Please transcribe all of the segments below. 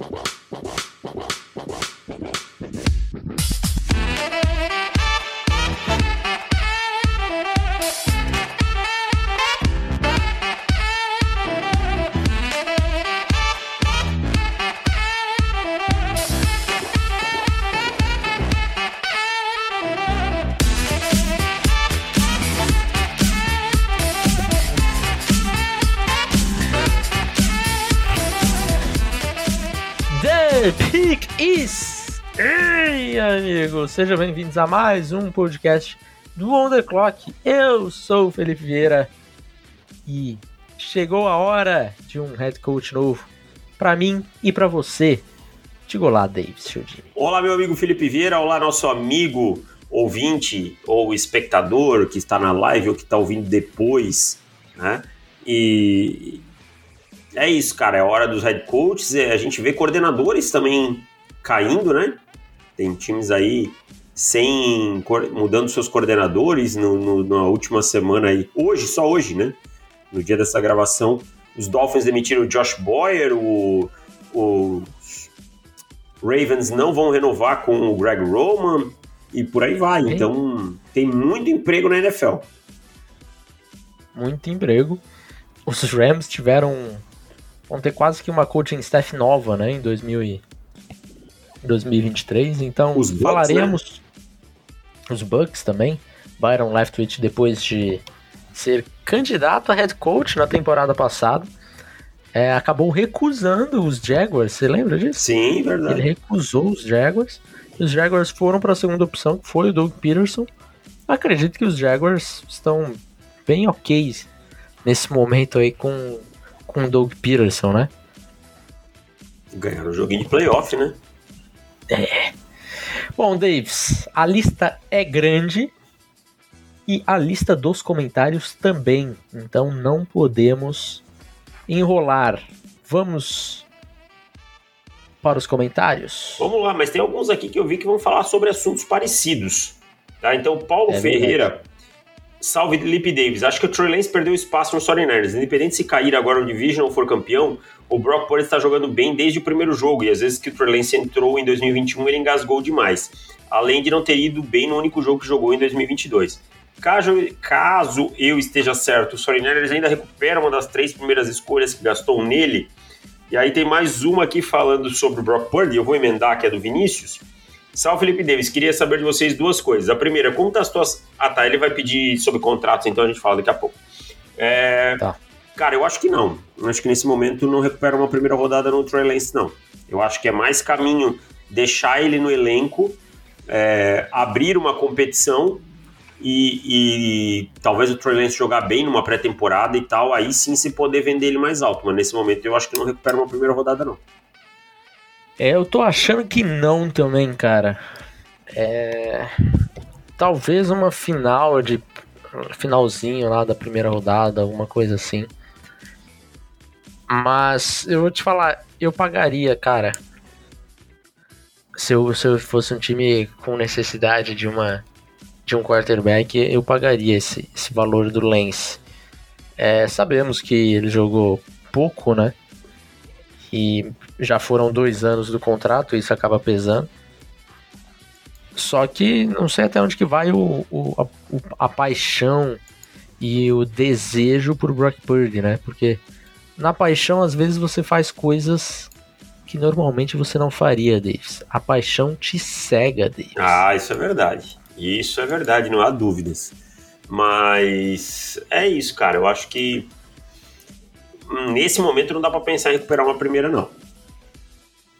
The sejam bem-vindos a mais um podcast do On The Clock. Eu sou o Felipe Vieira e chegou a hora de um head coach novo para mim e para você. Diga olá, Davis. Olá, meu amigo Felipe Vieira, olá, nosso amigo ouvinte ou espectador que está na live ou que está ouvindo depois, né? E é isso, cara. É hora dos head coaches. É, a gente vê coordenadores também caindo, né? Tem times aí sem mudando seus coordenadores no, no, na última semana aí. Hoje, só hoje, né? No dia dessa gravação, os Dolphins demitiram o Josh Boyer, o, o Ravens não vão renovar com o Greg Roman e por aí vai. Então, tem muito emprego na NFL. Muito emprego. Os Rams tiveram vão ter quase que uma coaching staff nova, né, em 2000 e 2023. Então, Os Bucks, falaremos né? os Bucks também. Byron Leftwich depois de ser candidato a head coach na temporada passada, é, acabou recusando os Jaguars. Você lembra disso? Sim, verdade. Ele recusou os Jaguars. E os Jaguars foram para a segunda opção, que foi o Doug Peterson. Acredito que os Jaguars estão bem ok nesse momento aí com com o Doug Peterson, né? Ganharam um joguinho de playoff, né? É. Bom, Davis, a lista é grande e a lista dos comentários também. Então não podemos enrolar. Vamos para os comentários? Vamos lá, mas tem alguns aqui que eu vi que vão falar sobre assuntos parecidos. Tá? Então, Paulo é Ferreira Salve Lip Davis. Acho que o Trey Lance perdeu espaço no 49ers. Independente se cair agora no Division ou for campeão, o Brock Purdy está jogando bem desde o primeiro jogo. E às vezes que o Trey Lance entrou em 2021, ele engasgou demais. Além de não ter ido bem no único jogo que jogou em 2022. Caso, caso eu esteja certo, os 49ers ainda recuperam uma das três primeiras escolhas que gastou nele. E aí tem mais uma aqui falando sobre o Brock Purdy. Eu vou emendar, que é do Vinícius. Salve, Felipe Davis. Queria saber de vocês duas coisas. A primeira, como tá a situação. Ah, tá. Ele vai pedir sobre contratos, então a gente fala daqui a pouco. É... Tá. Cara, eu acho que não. Eu acho que nesse momento não recupera uma primeira rodada no Trey Lance, não. Eu acho que é mais caminho deixar ele no elenco, é, abrir uma competição e, e, talvez o Trey Lance jogar bem numa pré-temporada e tal, aí sim se poder vender ele mais alto. Mas nesse momento eu acho que não recupera uma primeira rodada, não. É, eu tô achando que não também, cara. É. Talvez uma final de. Finalzinho lá da primeira rodada, alguma coisa assim. Mas eu vou te falar, eu pagaria, cara. Se eu, se eu fosse um time com necessidade de uma de um quarterback, eu pagaria esse, esse valor do Lance. É, sabemos que ele jogou pouco, né? E já foram dois anos do contrato, isso acaba pesando. Só que não sei até onde que vai o, o, a, a, paixão e o desejo por Brock Purdy, né? Porque na paixão, às vezes, você faz coisas que normalmente você não faria, Davis. A paixão te cega, Davis. Ah, isso é verdade. Isso é verdade, não há dúvidas. Mas é isso, cara. Eu acho que nesse momento não dá para pensar em recuperar uma primeira, não.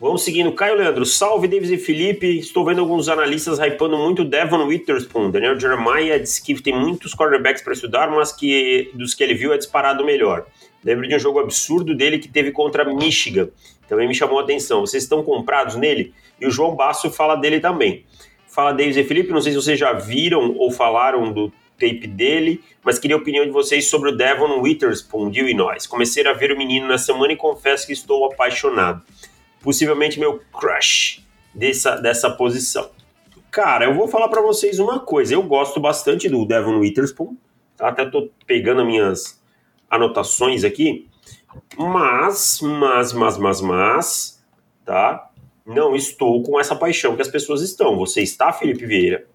Vamos seguindo. Caio Leandro, salve Davis e Felipe. Estou vendo alguns analistas hypando muito Devon Witherspoon. Daniel Jeremiah disse que tem muitos quarterbacks para estudar, mas que dos que ele viu é disparado melhor. Lembro de um jogo absurdo dele que teve contra Michigan. Também me chamou a atenção. Vocês estão comprados nele? E o João Basso fala dele também. Fala Davis e Felipe, não sei se vocês já viram ou falaram do tape dele, mas queria a opinião de vocês sobre o Devon Witherspoon de Illinois. Comecei a ver o menino na semana e confesso que estou apaixonado. Possivelmente meu crush dessa, dessa posição. Cara, eu vou falar para vocês uma coisa. Eu gosto bastante do Devon Witherspoon. Tá? Até tô pegando minhas anotações aqui. Mas, mas, mas, mas, mas, tá? Não estou com essa paixão que as pessoas estão. Você está, Felipe Vieira?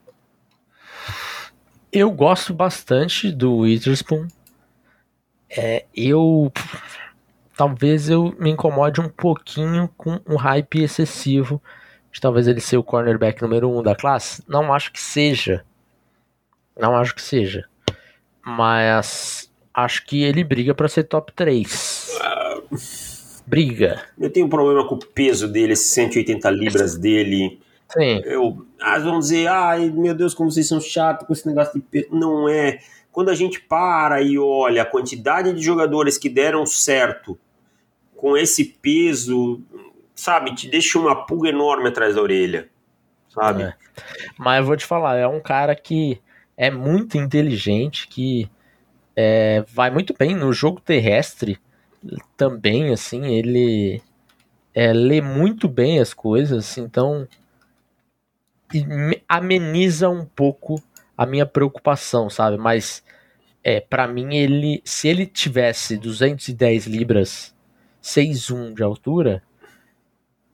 Eu gosto bastante do Witherspoon. É, eu talvez eu me incomode um pouquinho com um hype excessivo de talvez ele ser o cornerback número um da classe. Não acho que seja. Não acho que seja. Mas acho que ele briga para ser top 3. Briga. Eu tenho um problema com o peso dele, esses 180 libras dele. Sim. Eu, ah, vão dizer, ai meu Deus, como vocês são chatos com esse negócio de peso. Não é. Quando a gente para e olha a quantidade de jogadores que deram certo com esse peso, sabe, te deixa uma pulga enorme atrás da orelha, sabe? É. Mas eu vou te falar, é um cara que é muito inteligente, que é, vai muito bem no jogo terrestre também, assim, ele é, lê muito bem as coisas, então ameniza um pouco a minha preocupação, sabe? Mas é, para mim ele, se ele tivesse 210 libras, 6'1 de altura,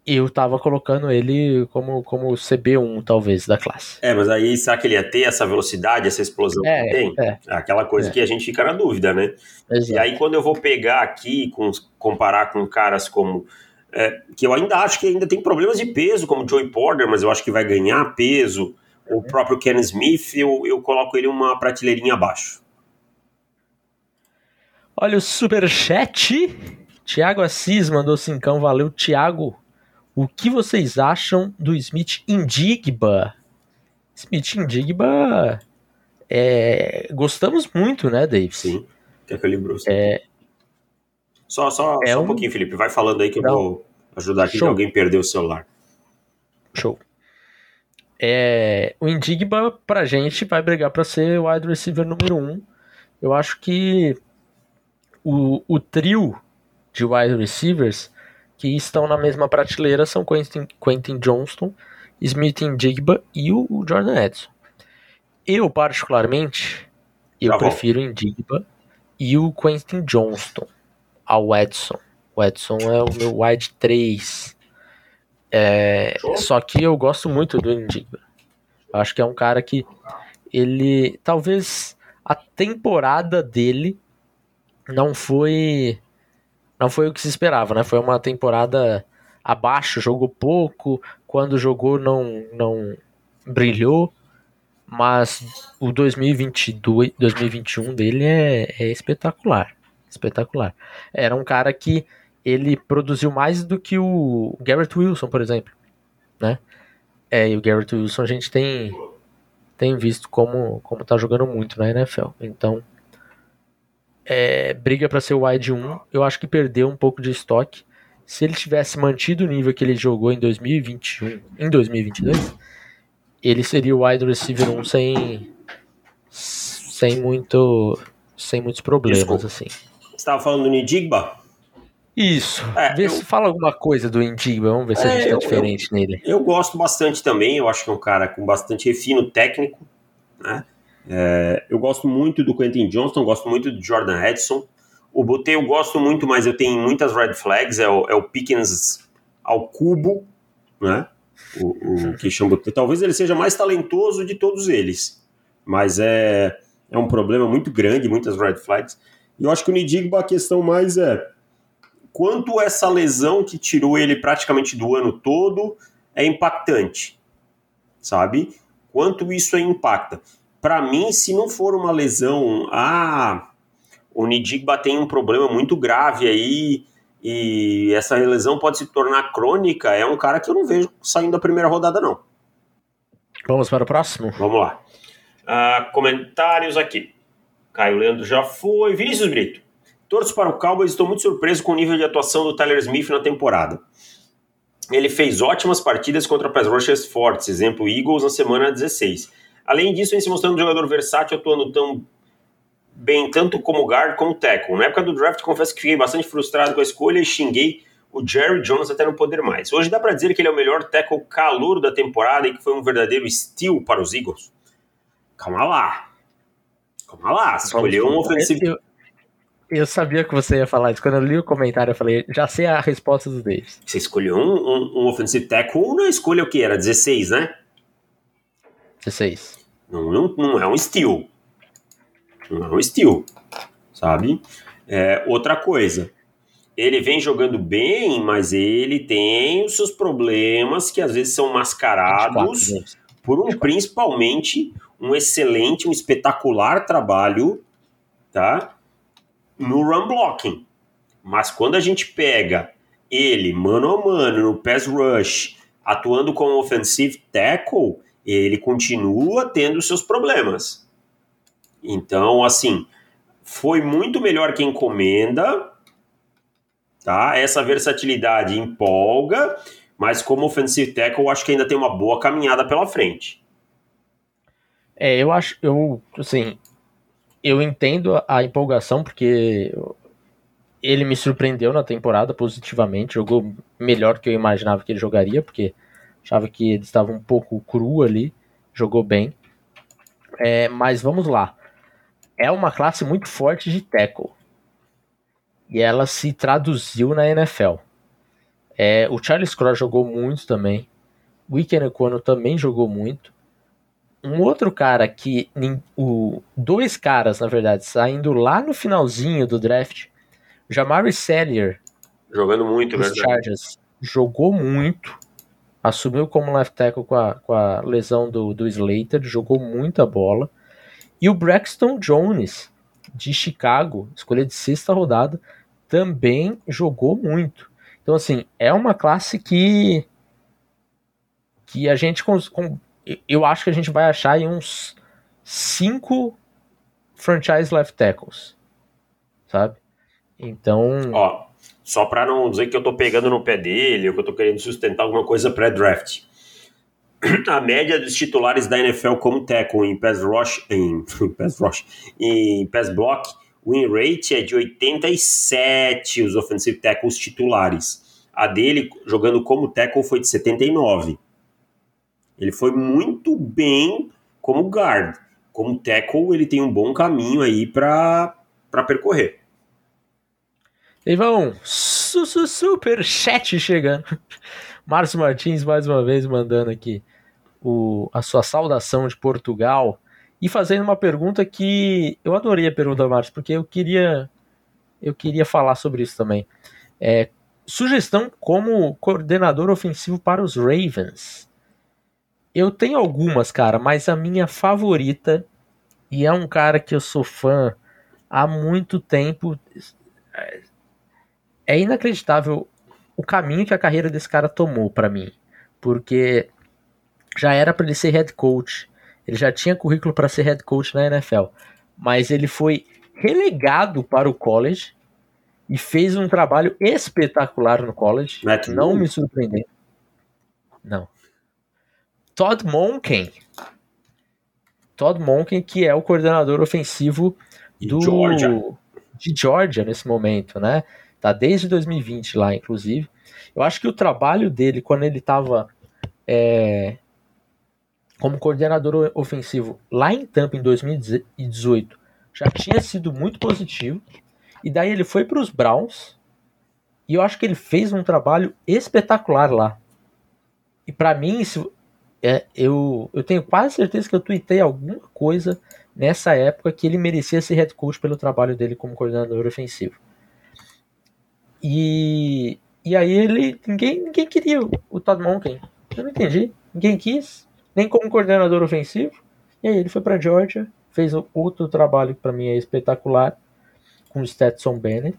eu tava colocando ele como, como CB1, talvez, da classe. É, mas aí será que ele ia ter essa velocidade, essa explosão é, que tem? É, Aquela coisa é. que a gente fica na dúvida, né? Exato. E aí quando eu vou pegar aqui, com, comparar com caras como... É, que eu ainda acho que ainda tem problemas de peso, como Joey Porter, mas eu acho que vai ganhar peso. O próprio Ken Smith, eu, eu coloco ele uma prateleirinha abaixo. Olha o superchat. Tiago Assis mandou cincão, valeu, Tiago. O que vocês acham do Smith Indigba? Smith Indigba. É, gostamos muito, né, Dave? Sim. Quer que eu lembre É, Só, só, É só um um- pouquinho, Felipe. Vai falando aí que eu Não. vou ajudar aqui Show. que alguém perdeu o celular. show. É, o Indigba, pra gente, vai brigar pra ser o wide receiver número 1. Um. Eu acho que o, o trio de wide receivers que estão na mesma prateleira são Quentin, Quentin Johnston, Smith Indigba e o, o Jordan Edson. Eu, particularmente, eu Tá prefiro o Indigba e o Quentin Johnston ao Edson. O Edson é o meu wide 3. É, só que eu gosto muito do Indigba. Eu acho que é um cara que ele talvez a temporada dele não foi não foi o que se esperava, né? Foi uma temporada abaixo, jogou pouco, quando jogou não não brilhou, mas o 2022, 2021 dele é, é espetacular, espetacular. Era um cara que ele produziu mais do que o Garrett Wilson, por exemplo, né? É, e o Garrett Wilson a gente tem tem visto como como tá jogando muito na NFL. Então, é, briga para ser o wide 1, eu acho que perdeu um pouco de estoque. Se ele tivesse mantido o nível que ele jogou em 2021, em 2022, ele seria o wide receiver 1 sem sem muito sem muitos problemas Desculpa. assim. Você estava falando do Nidigba? Isso. É, Vê eu- se fala alguma coisa do Indigba, vamos ver se a É, gente tá eu- diferente nele. Eu gosto bastante também, eu acho que é um cara com bastante refino técnico, né? É, eu gosto muito do Quentin Johnston, gosto muito do Jordan Edson. O Botei eu gosto muito, mas eu tenho muitas red flags, é o, é o Pickens ao cubo, né? O, o Christian Botei. Talvez ele seja mais talentoso de todos eles, mas é, é um problema muito grande, muitas red flags. E eu acho que o Nidigba, a questão mais é quanto essa lesão que tirou ele praticamente do ano todo é impactante, sabe? Quanto isso aí impacta. Para mim, se não for uma lesão, ah, o Nidigba tem um problema muito grave aí e essa lesão pode se tornar crônica, é um cara que eu não vejo saindo da primeira rodada, não. Vamos para o próximo? Vamos lá. Ah, comentários aqui. Caio Leandro já foi. Vinícius Brito. Torço para o Cowboys, estou muito surpreso com o nível de atuação do Tyler Smith na temporada. Ele fez ótimas partidas contra pass rushers fortes, exemplo Eagles na semana 16. Além disso, vem se mostrando um jogador versátil, atuando tão bem tanto como guard como tackle. Na época do draft, confesso que fiquei bastante frustrado com a escolha e xinguei o Jerry Jones até não poder mais. Hoje dá para dizer que ele é o melhor tackle calouro da temporada e que foi um verdadeiro steal para os Eagles. Calma lá. Calma lá. Escolheu um ofensivo. Eu, Eu sabia que você ia falar isso. Quando eu li o comentário, eu falei, já sei a resposta do Davis. Você escolheu um, um, um offensive tackle na escolha o que? Era 16, né? 16. Não, não, não é um steal. Não é um steal, sabe? É, outra coisa, ele vem jogando bem, mas ele tem os seus problemas que às vezes são mascarados 24, por um, principalmente, um excelente, um espetacular trabalho, tá? no run blocking. Mas quando a gente pega ele mano a mano no pass rush, atuando como offensive tackle, ele continua tendo seus problemas. Então, assim, foi muito melhor que encomenda, tá? Essa versatilidade empolga, mas como offensive tackle, eu acho que ainda tem uma boa caminhada pela frente. É, eu acho, eu, assim, eu entendo a empolgação, porque ele me surpreendeu na temporada positivamente, jogou melhor que eu imaginava que ele jogaria, porque achava que ele estava um pouco cru ali, jogou bem. É, mas vamos lá. É uma classe muito forte de tackle. E ela se traduziu na NFL. É, o Charles Cross jogou muito também. O Ike Equano também jogou muito um outro cara que. O, dois caras, na verdade, saindo lá no finalzinho do draft. Jamari Sellier. Jogando muito, né? Chargers. Jogou muito. Assumiu como left tackle com a, com a lesão do, do Slater. Jogou muita bola. E o Braxton Jones, de Chicago, escolha de sexta rodada, também jogou muito. Então, assim, é uma classe que. que a gente com, com, eu acho que a gente vai achar aí uns cinco franchise left tackles, sabe? Então. Ó, só para não dizer que eu tô pegando no pé dele ou que eu tô querendo sustentar alguma coisa pré-draft. A média dos titulares da NFL como tackle em pass rush, em, pass rush, em pass block, win rate é de 87 os offensive tackles titulares. A dele jogando como tackle foi de 79. Ele foi muito bem como guard. Como tackle, ele tem um bom caminho aí para percorrer. Ivão, su -su super chat chegando. Márcio Martins mais uma vez mandando aqui o, a sua saudação de Portugal e fazendo uma pergunta que eu adorei a pergunta, Márcio, porque eu queria eu queria falar sobre isso também. É, sugestão como coordenador ofensivo para os Ravens. Eu tenho algumas, cara, mas a minha favorita, e é um cara que eu sou fã há muito tempo, é inacreditável o caminho que a carreira desse cara tomou para mim. Porque já era para ele ser head coach, ele já tinha currículo para ser head coach na NFL, mas ele foi relegado para o college e fez um trabalho espetacular no college. Matt não me surpreendeu. Não. Todd Monken. Todd Monken, que é o coordenador ofensivo do Georgia. de Georgia nesse momento, né? Tá desde 2020 lá, inclusive. Eu acho que o trabalho dele, quando ele estava é, como coordenador ofensivo lá em Tampa em 2018, já tinha sido muito positivo. E daí ele foi para os Browns. E eu acho que ele fez um trabalho espetacular lá. E para mim, se, é, eu, eu tenho quase certeza que eu tuitei alguma coisa nessa época que ele merecia ser head coach pelo trabalho dele como coordenador ofensivo. E, e aí ele. Ninguém, ninguém queria o Todd Monken. Eu não entendi. Ninguém quis, nem como coordenador ofensivo. E aí ele foi para Georgia, fez outro trabalho que para mim é espetacular, com o Stetson Bennett.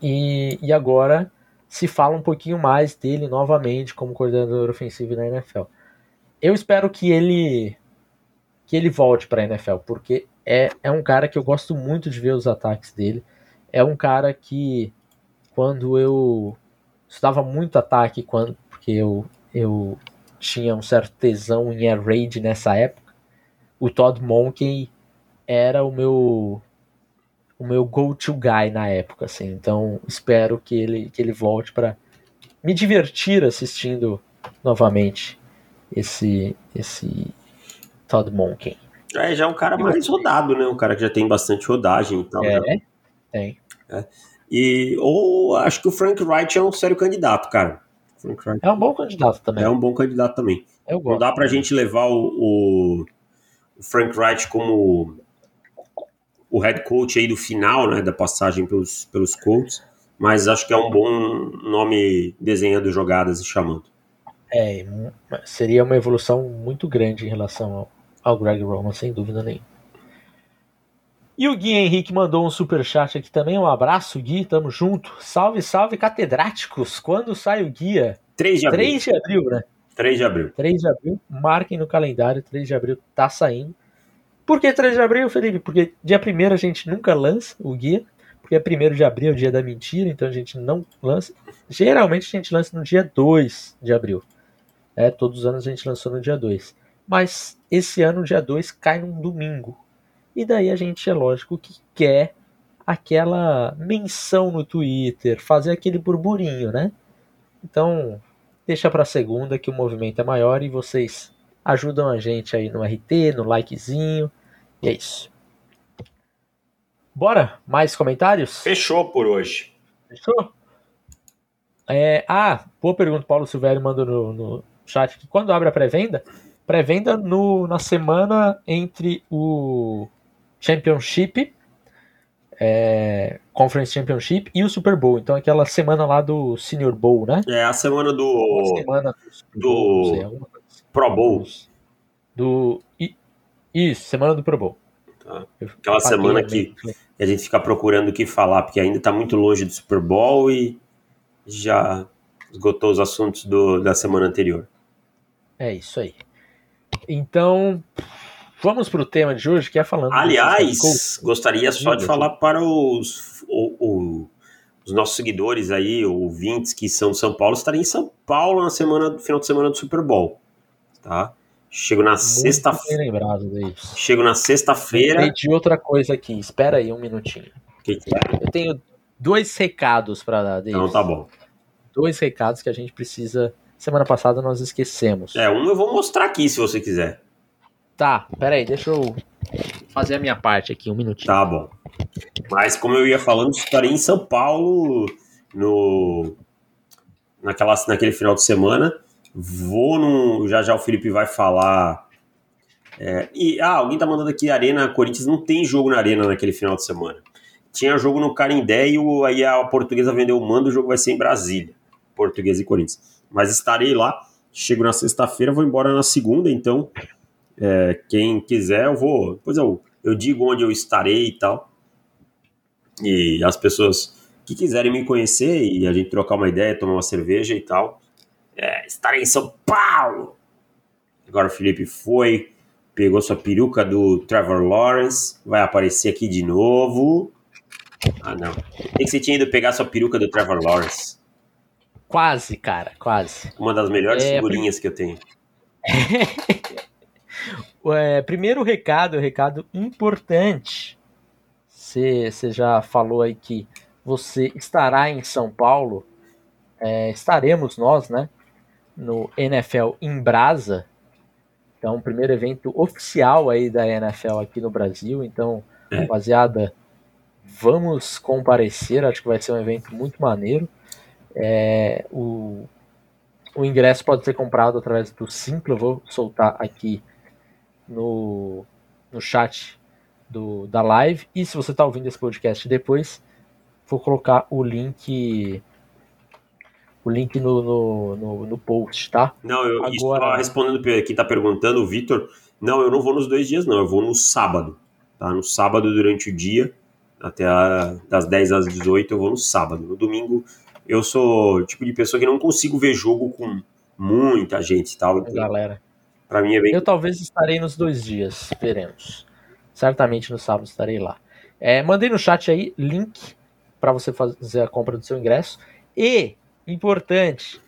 E, e agora se fala um pouquinho mais dele novamente como coordenador ofensivo na NFL. Eu espero que ele que ele volte para a NFL, porque é, é um cara que eu gosto muito de ver os ataques dele. É um cara que quando eu estudava muito ataque quando porque eu eu tinha um certo tesão em air raid nessa época, o Todd Monken era o meu o meu go-to guy na época, assim. Então espero que ele, que ele volte para me divertir assistindo novamente esse esse Todd Monken. É, já é um cara mais rodado, né? Um cara que já tem bastante rodagem e tal. É. Né? Tem. É. E, ou acho que o Frank Wright é um sério candidato, cara. É um bom candidato também. É um bom candidato também. Eu gosto. Não dá pra gente levar o, o Frank Wright como o head coach aí do final, né, da passagem pelos, pelos Colts, mas acho que é um bom nome desenhando jogadas e chamando. É, seria uma evolução muito grande em relação ao, ao Greg Roman, sem dúvida nenhuma. E o Gui Henrique mandou um super chat aqui também. Um abraço, Gui, tamo junto. Salve, salve, catedráticos. Quando sai o guia? 3 de abril. 3 de abril, né? 3 de abril. 3 de abril. Marquem no calendário, 3 de abril tá saindo. Por que 3 de abril, Felipe? Porque dia 1 a gente nunca lança o guia. Porque é 1 de abril, é o dia da mentira, então a gente não lança. Geralmente a gente lança no dia 2 de abril. É, todos os anos a gente lançou no dia 2. Mas esse ano, dia 2, cai num domingo. E daí a gente, é lógico, que quer aquela menção no Twitter, fazer aquele burburinho, né? Então, deixa para segunda que o movimento é maior e vocês ajudam a gente aí no RT, no likezinho. E é isso. Bora? Mais comentários? Fechou por hoje. Fechou? É, ah, boa pergunta, Paulo Silvério mandou no, no chat que quando abre a pré-venda? Pré-venda na semana entre o Championship, é, Conference Championship e o Super Bowl. Então aquela semana lá do Senior Bowl, né? É a semana do semana do, sei, assim. Pro Bowl. Do isso, semana do Pro Bowl. Tá. Aquela semana que a gente fica procurando o que falar, porque ainda está muito longe do Super Bowl e já esgotou os assuntos do, da semana anterior. É isso aí. Então, Vamos para o tema de hoje, que é falando. Aliás, gostaria só de falar para os, o, o, os nossos seguidores aí, ouvintes que são de São Paulo, estarem em São Paulo na semana, final de semana do Super Bowl. Tá? Chego na sexta-feira. Chego na sexta-feira. de outra coisa aqui. Espera aí um minutinho. Que que é? Eu tenho dois recados para dar. Deles. Então tá bom. Dois recados que a gente precisa. Semana passada nós esquecemos. É, um eu vou mostrar aqui se você quiser. Tá, peraí, deixa eu fazer a minha parte aqui, um minutinho. Tá bom. Mas como eu ia falando, estarei em São Paulo no naquela, naquele final de semana. Vou no. Já já o Felipe vai falar. É, e ah, alguém tá mandando aqui Arena Corinthians não tem jogo na Arena naquele final de semana. Tinha jogo no Carindé e o, aí a portuguesa vendeu o mando, o jogo vai ser em Brasília. Portuguesa e Corinthians. Mas estarei lá. Chego na sexta-feira, vou embora na segunda, então é, quem quiser, eu vou. Depois eu, eu digo onde eu estarei e tal. E as pessoas que quiserem me conhecer e a gente trocar uma ideia, tomar uma cerveja e tal. É, estarei em São Paulo! Agora o Felipe foi, pegou sua peruca do Trevor Lawrence, vai aparecer aqui de novo. Ah, não. Tem que você tinha ido pegar sua peruca do Trevor Lawrence. Quase, cara, quase. Uma das melhores é, figurinhas que eu tenho. É, primeiro recado, recado importante. Você já falou aí que você estará em São Paulo. É, estaremos nós, né? No NFL em Brasa. Então, primeiro evento oficial aí da NFL aqui no Brasil. Então, é. rapaziada, vamos comparecer. Acho que vai ser um evento muito maneiro. É, o, o ingresso pode ser comprado através do Simpla. vou soltar aqui no, no chat do, da live. E se você está ouvindo esse podcast depois, vou colocar o link o link no, no, no, no post, tá? Não, eu Agora... respondendo quem está perguntando, o Vitor, não, eu não vou nos dois dias, não, eu vou no sábado, tá? No sábado durante o dia, até a, das 10 às 18 eu vou no sábado. No domingo eu sou o tipo de pessoa que não consigo ver jogo com muita gente e tal. Então, Galera. Para mim é bem. Eu talvez estarei nos dois dias, veremos. Certamente no sábado estarei lá. É, mandei no chat aí link para você fazer a compra do seu ingresso. E, importante,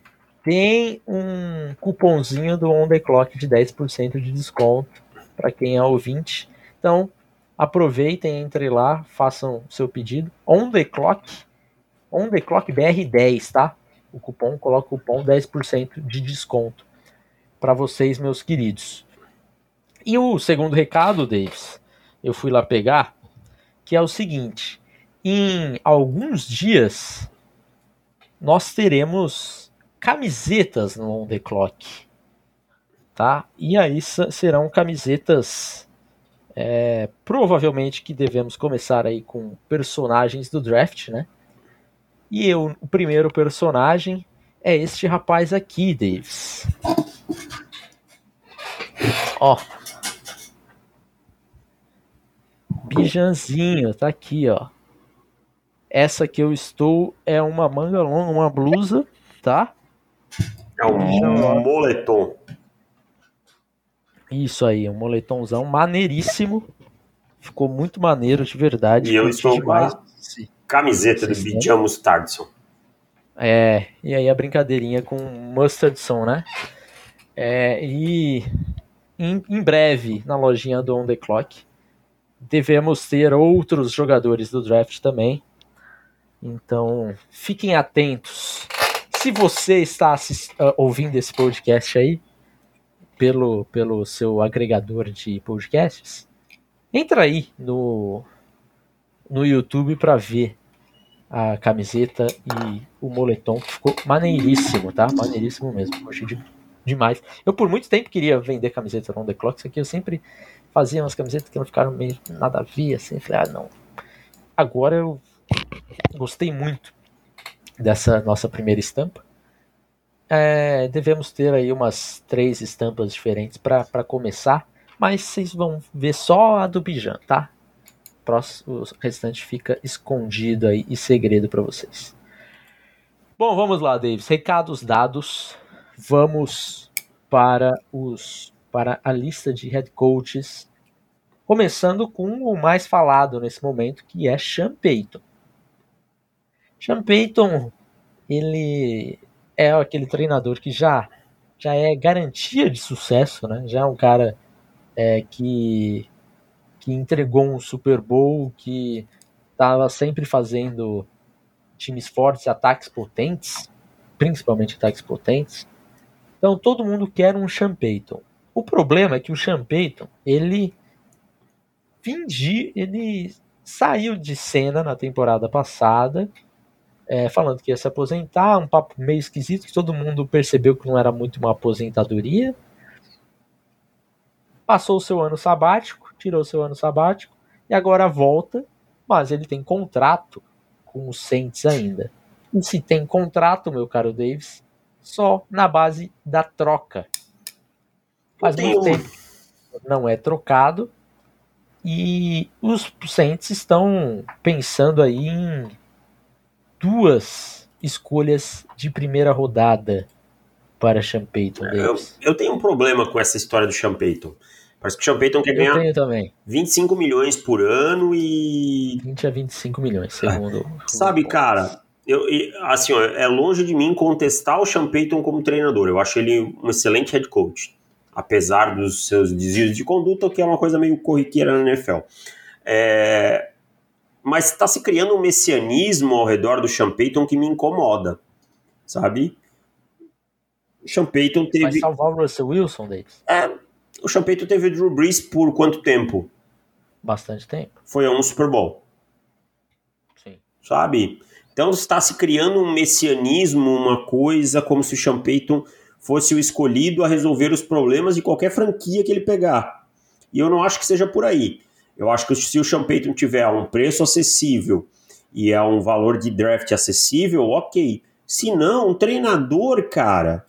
tem um cupomzinho do On The Clock de 10% de desconto para quem é ouvinte. Então, aproveitem, entre lá, façam seu pedido. On The Clock, On The Clock BR10, tá? O cupom, coloca o cupom 10% de desconto para vocês, meus queridos. E o segundo recado, Davis, eu fui lá pegar, que é o seguinte: em alguns dias nós teremos camisetas no On The Clock. Tá? E aí serão camisetas é, provavelmente que devemos começar aí com personagens do draft, né? E eu, o primeiro personagem é este rapaz aqui, Davis. Ó. Bijanzinho, tá aqui, ó. Essa que eu estou é uma manga longa, uma blusa, tá? É um moletom. Isso aí, um moletomzão maneiríssimo. Ficou muito maneiro, de verdade. E eu estou demais. com a camiseta do Bijan Mustardson. É, e aí a brincadeirinha com Mustardson, né? É, e em, em, breve, na lojinha do On The Clock, devemos ter outros jogadores do draft também. Então, fiquem atentos. Se você está uh, ouvindo esse podcast aí, pelo, pelo seu agregador de podcasts, entra aí no, no YouTube para ver a camiseta e o moletom, que ficou maneiríssimo, tá? Maneiríssimo mesmo. Gostei de, demais. Eu por muito tempo queria vender camiseta on the clock, isso aqui eu sempre fazia umas camisetas que não ficaram meio nada a ver, assim. Falei, ah, não. Agora eu gostei muito dessa nossa primeira estampa. É, devemos ter aí umas três estampas diferentes para começar, mas vocês vão ver só a do Bijan, tá? o restante fica escondido aí e segredo para vocês. Bom, vamos lá, Davis. Recados dados. Vamos para os para a lista de head coaches, começando com o mais falado nesse momento, que é Sean Payton. Sean Payton, ele é aquele treinador que já já é garantia de sucesso, né? Já é um cara é, que que entregou um Super Bowl, que estava sempre fazendo times fortes, ataques potentes, principalmente ataques potentes. Então todo mundo quer um Sean Payton. O problema é que o Sean Payton, ele fingi, ele saiu de cena na temporada passada, é, falando que ia se aposentar, um papo meio esquisito, que todo mundo percebeu que não era muito uma aposentadoria. Passou o seu ano sabático, tirou seu ano sabático e agora volta, mas ele tem contrato com o Saints ainda. E se tem contrato, meu caro Davis, só na base da troca. Faz muito tempo não é trocado e os Saints estão pensando aí em duas escolhas de primeira rodada para Sean Payton. Eu, eu, tenho um problema com essa história do Sean Payton. Parece que o Sean Payton quer ganhar tenho também. 25 milhões por ano e. 20 a 25 milhões, segundo. É. Sabe, cara, eu, assim, ó, é longe de mim contestar o Sean Payton como treinador. Eu acho ele um excelente head coach. Apesar dos seus desvios de conduta, que é uma coisa meio corriqueira na NFL. É, mas está se criando um messianismo ao redor do Sean Payton que me incomoda, sabe? O Sean Payton teve... Vai salvar o Russell Wilson, Davis? É, o Champeito teve o Drew Brees por quanto tempo? Bastante tempo. Foi a um Super Bowl. Sim. Sabe? Então está se criando um messianismo, uma coisa como se o Sean Payton fosse o escolhido a resolver os problemas de qualquer franquia que ele pegar. E eu não acho que seja por aí. Eu acho que se o Sean Payton tiver um preço acessível e é um valor de draft acessível, ok. Se não, um treinador, cara,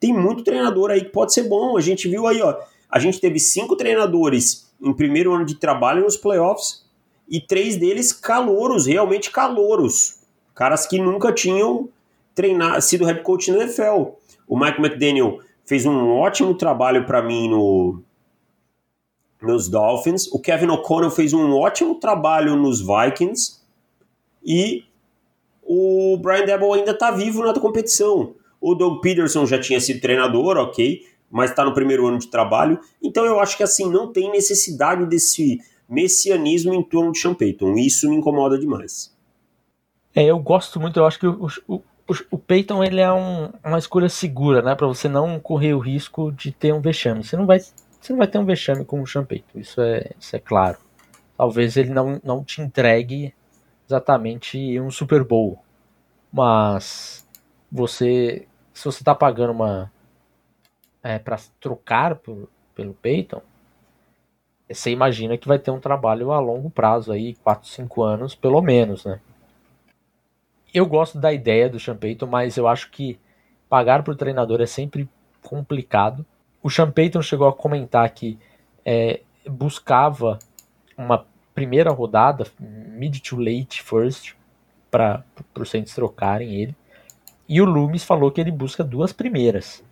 tem muito treinador aí que pode ser bom. A gente viu aí, ó, a gente teve cinco treinadores em primeiro ano de trabalho nos playoffs e três deles calouros, realmente calouros. Caras que nunca tinham treinado, sido head coach na NFL. O Mike McDaniel fez um ótimo trabalho para mim no, nos Dolphins. O Kevin O'Connell fez um ótimo trabalho nos Vikings. E o Brian Debo ainda está vivo na competição. O Doug Peterson já tinha sido treinador, ok mas está no primeiro ano de trabalho. Então eu acho que assim não tem necessidade desse messianismo em torno de Sean Payton. Isso me incomoda demais. É, eu gosto muito, eu acho que o, o, o, ele é um, uma escolha segura, né? Para você não correr o risco de ter um vexame. Você não vai, você vai ter um vexame com o Payton, isso é, isso é claro. Talvez ele não, não te entregue exatamente um Super Bowl. Mas você, se você está pagando uma é, para trocar por, pelo Peyton, você imagina que vai ter um trabalho a longo prazo aí, 4, 5 anos pelo menos, né? Eu gosto da ideia do Payton, mas eu acho que pagar por treinador é sempre complicado. O Sean Payton chegou a comentar que é, buscava uma primeira rodada, mid to late first, para os Saints trocarem ele. E o Loomis falou que ele busca duas primeiras.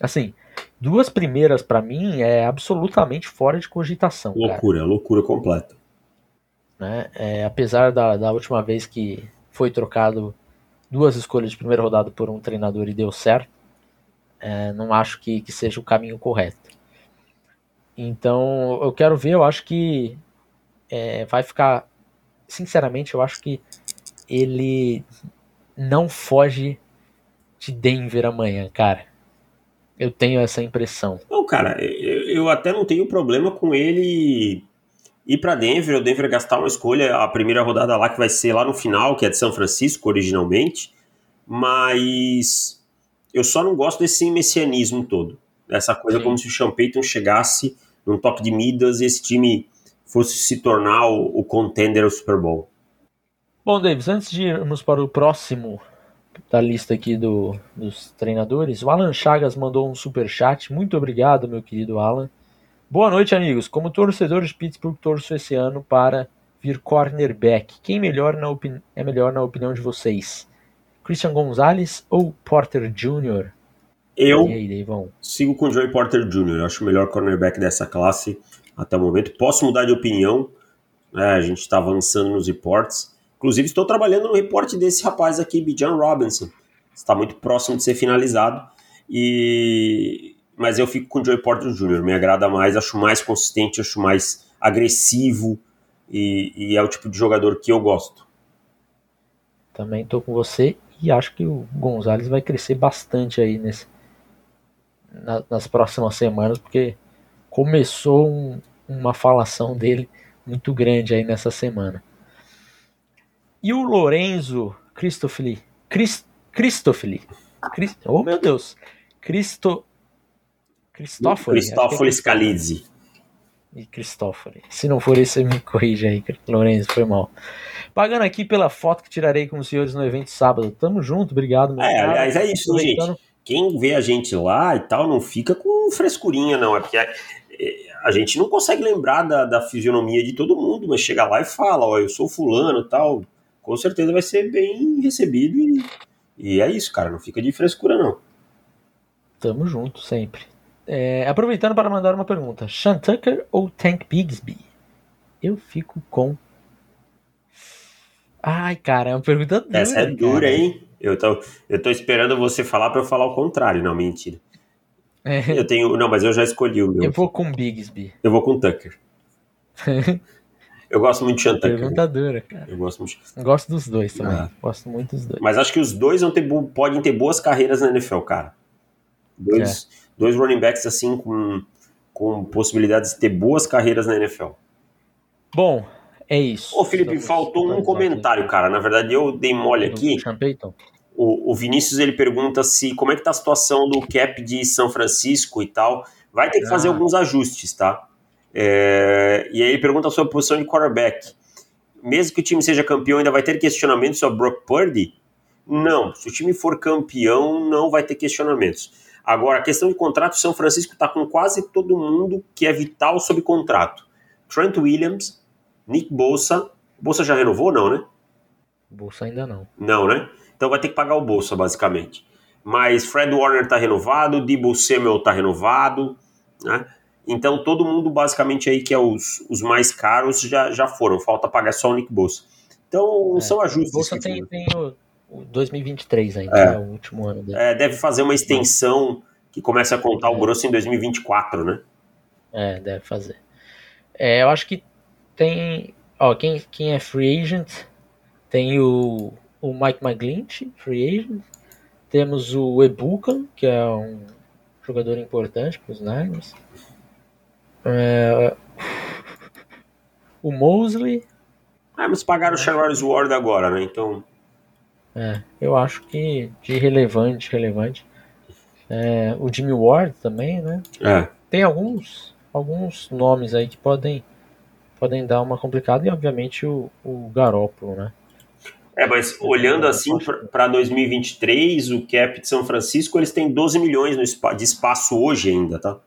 Assim, duas primeiras para mim é absolutamente fora de cogitação. Loucura, cara. loucura completa. Né? É, apesar da, da última vez que foi trocado duas escolhas de primeira rodada por um treinador e deu certo, é, não acho que, que seja o caminho correto. Então eu quero ver, eu acho que é, vai ficar. Sinceramente, eu acho que ele não foge de Denver amanhã, cara. Eu tenho essa impressão. Não, cara, eu, eu até não tenho problema com ele ir para Denver, o Denver gastar uma escolha, a primeira rodada lá que vai ser lá no final, que é de São Francisco originalmente, mas eu só não gosto desse messianismo todo. Essa coisa Sim. como se o Sean Payton chegasse num toque de Midas e esse time fosse se tornar o, o contender ao Super Bowl. Bom, Davis, antes de irmos para o próximo da lista aqui do, dos treinadores, o Alan Chagas mandou um super chat. Muito obrigado, meu querido Alan. Boa noite, amigos. Como torcedor de Pittsburgh, torço esse ano para vir cornerback. Quem melhor na é melhor na opinião de vocês? Christian Gonzalez ou Porter Jr.? Eu aí, sigo com o Joey Porter Jr. Eu acho o melhor cornerback dessa classe até o momento. Posso mudar de opinião, né? a gente está avançando nos reportes. Inclusive, estou trabalhando no reporte desse rapaz aqui, Bijan Robinson. Está muito próximo de ser finalizado. E mas eu fico com o Joey Porter Jr. Me agrada mais, acho mais consistente, acho mais agressivo e, e é o tipo de jogador que eu gosto. Também estou com você e acho que o Gonzalez vai crescer bastante aí nesse, na, nas próximas semanas, porque começou um, uma falação dele muito grande aí nessa semana. E o Lorenzo Cristofili, Crist, Cristofili, Crist, oh meu Deus, Cristo, Cristófoli. Cristófoli é Scalizzi. E Cristófoli. Se não for isso, você me corrige aí, Lorenzo, foi mal. Pagando aqui pela foto que tirarei com os senhores no evento sábado. Tamo junto, obrigado, meu É, cara. aliás, é isso, gente. Quem vê a gente lá e tal, não fica com frescurinha, não. É porque a, é, a gente não consegue lembrar da, da, fisionomia de todo mundo, mas chega lá e fala, ó, eu sou fulano e tal. Com certeza vai ser bem recebido e, e é isso, cara. Não fica de frescura, não. Tamo junto, sempre. É, aproveitando para mandar uma pergunta: Sean Tucker ou Tank Bigsby? Eu fico com. Ai, cara, é uma pergunta dura. Essa é dura, cara. hein? Eu tô, eu tô esperando você falar para eu falar o contrário. Não, mentira. É. Eu tenho. Não, mas eu já escolhi o meu. Eu vou com Bigsby. Eu vou com Tucker. eu gosto muito de Sean Tucker. Pergunta dura, cara. Eu gosto muito. Gosto dos dois também. Ah. Gosto muito dos dois. Mas acho que os dois vão ter, podem ter boas carreiras na NFL, cara. Dois. É dois running backs assim com, com possibilidades de ter boas carreiras na NFL. Bom, é isso. Ô, Felipe, Estamos faltou um comentário, aqui. cara. Na verdade, eu dei mole aqui. O, o Vinícius ele pergunta se como é que tá a situação do cap de São Francisco e tal. Vai ter que fazer ah. alguns ajustes, tá? É, e aí ele pergunta sobre a posição de quarterback. Mesmo que o time seja campeão, ainda vai ter questionamentos sobre Brock Purdy? Não. Se o time for campeão, não vai ter questionamentos. Agora, a questão de contrato, São Francisco está com quase todo mundo que é vital sob contrato. Trent Williams, Nick Bolsa. Bolsa já renovou, não, né? Bolsa ainda não. Não, né? Então vai ter que pagar o Bolsa, basicamente. Mas Fred Warner está renovado, Debo Samuel está renovado, né? Então todo mundo, basicamente, aí que é os, os mais caros já, já foram. Falta pagar só o Nick Bolsa. Então é, são ajustes. Bolsa tem, tem o 2023 ainda, é. é o último ano dele. É, deve fazer uma extensão que comece a contar é. o grosso em 2024, né? É, deve fazer. É, eu acho que tem. Ó, quem, quem é free agent tem o, o Mike McGlinch, free agent. Temos o Ebuka, que é um jogador importante para os Niners. É, o Mosley. Ah, mas pagaram o Charles Ward agora, né? Então. É, eu acho que de relevante, relevante. É, o Jimmy Ward também, né? É. Tem alguns, alguns nomes aí que podem, podem dar uma complicada e obviamente o, o Garópolo, né? É, mas olhando assim para 2023, o cap de São Francisco, eles têm 12 milhões de espaço hoje ainda, tá?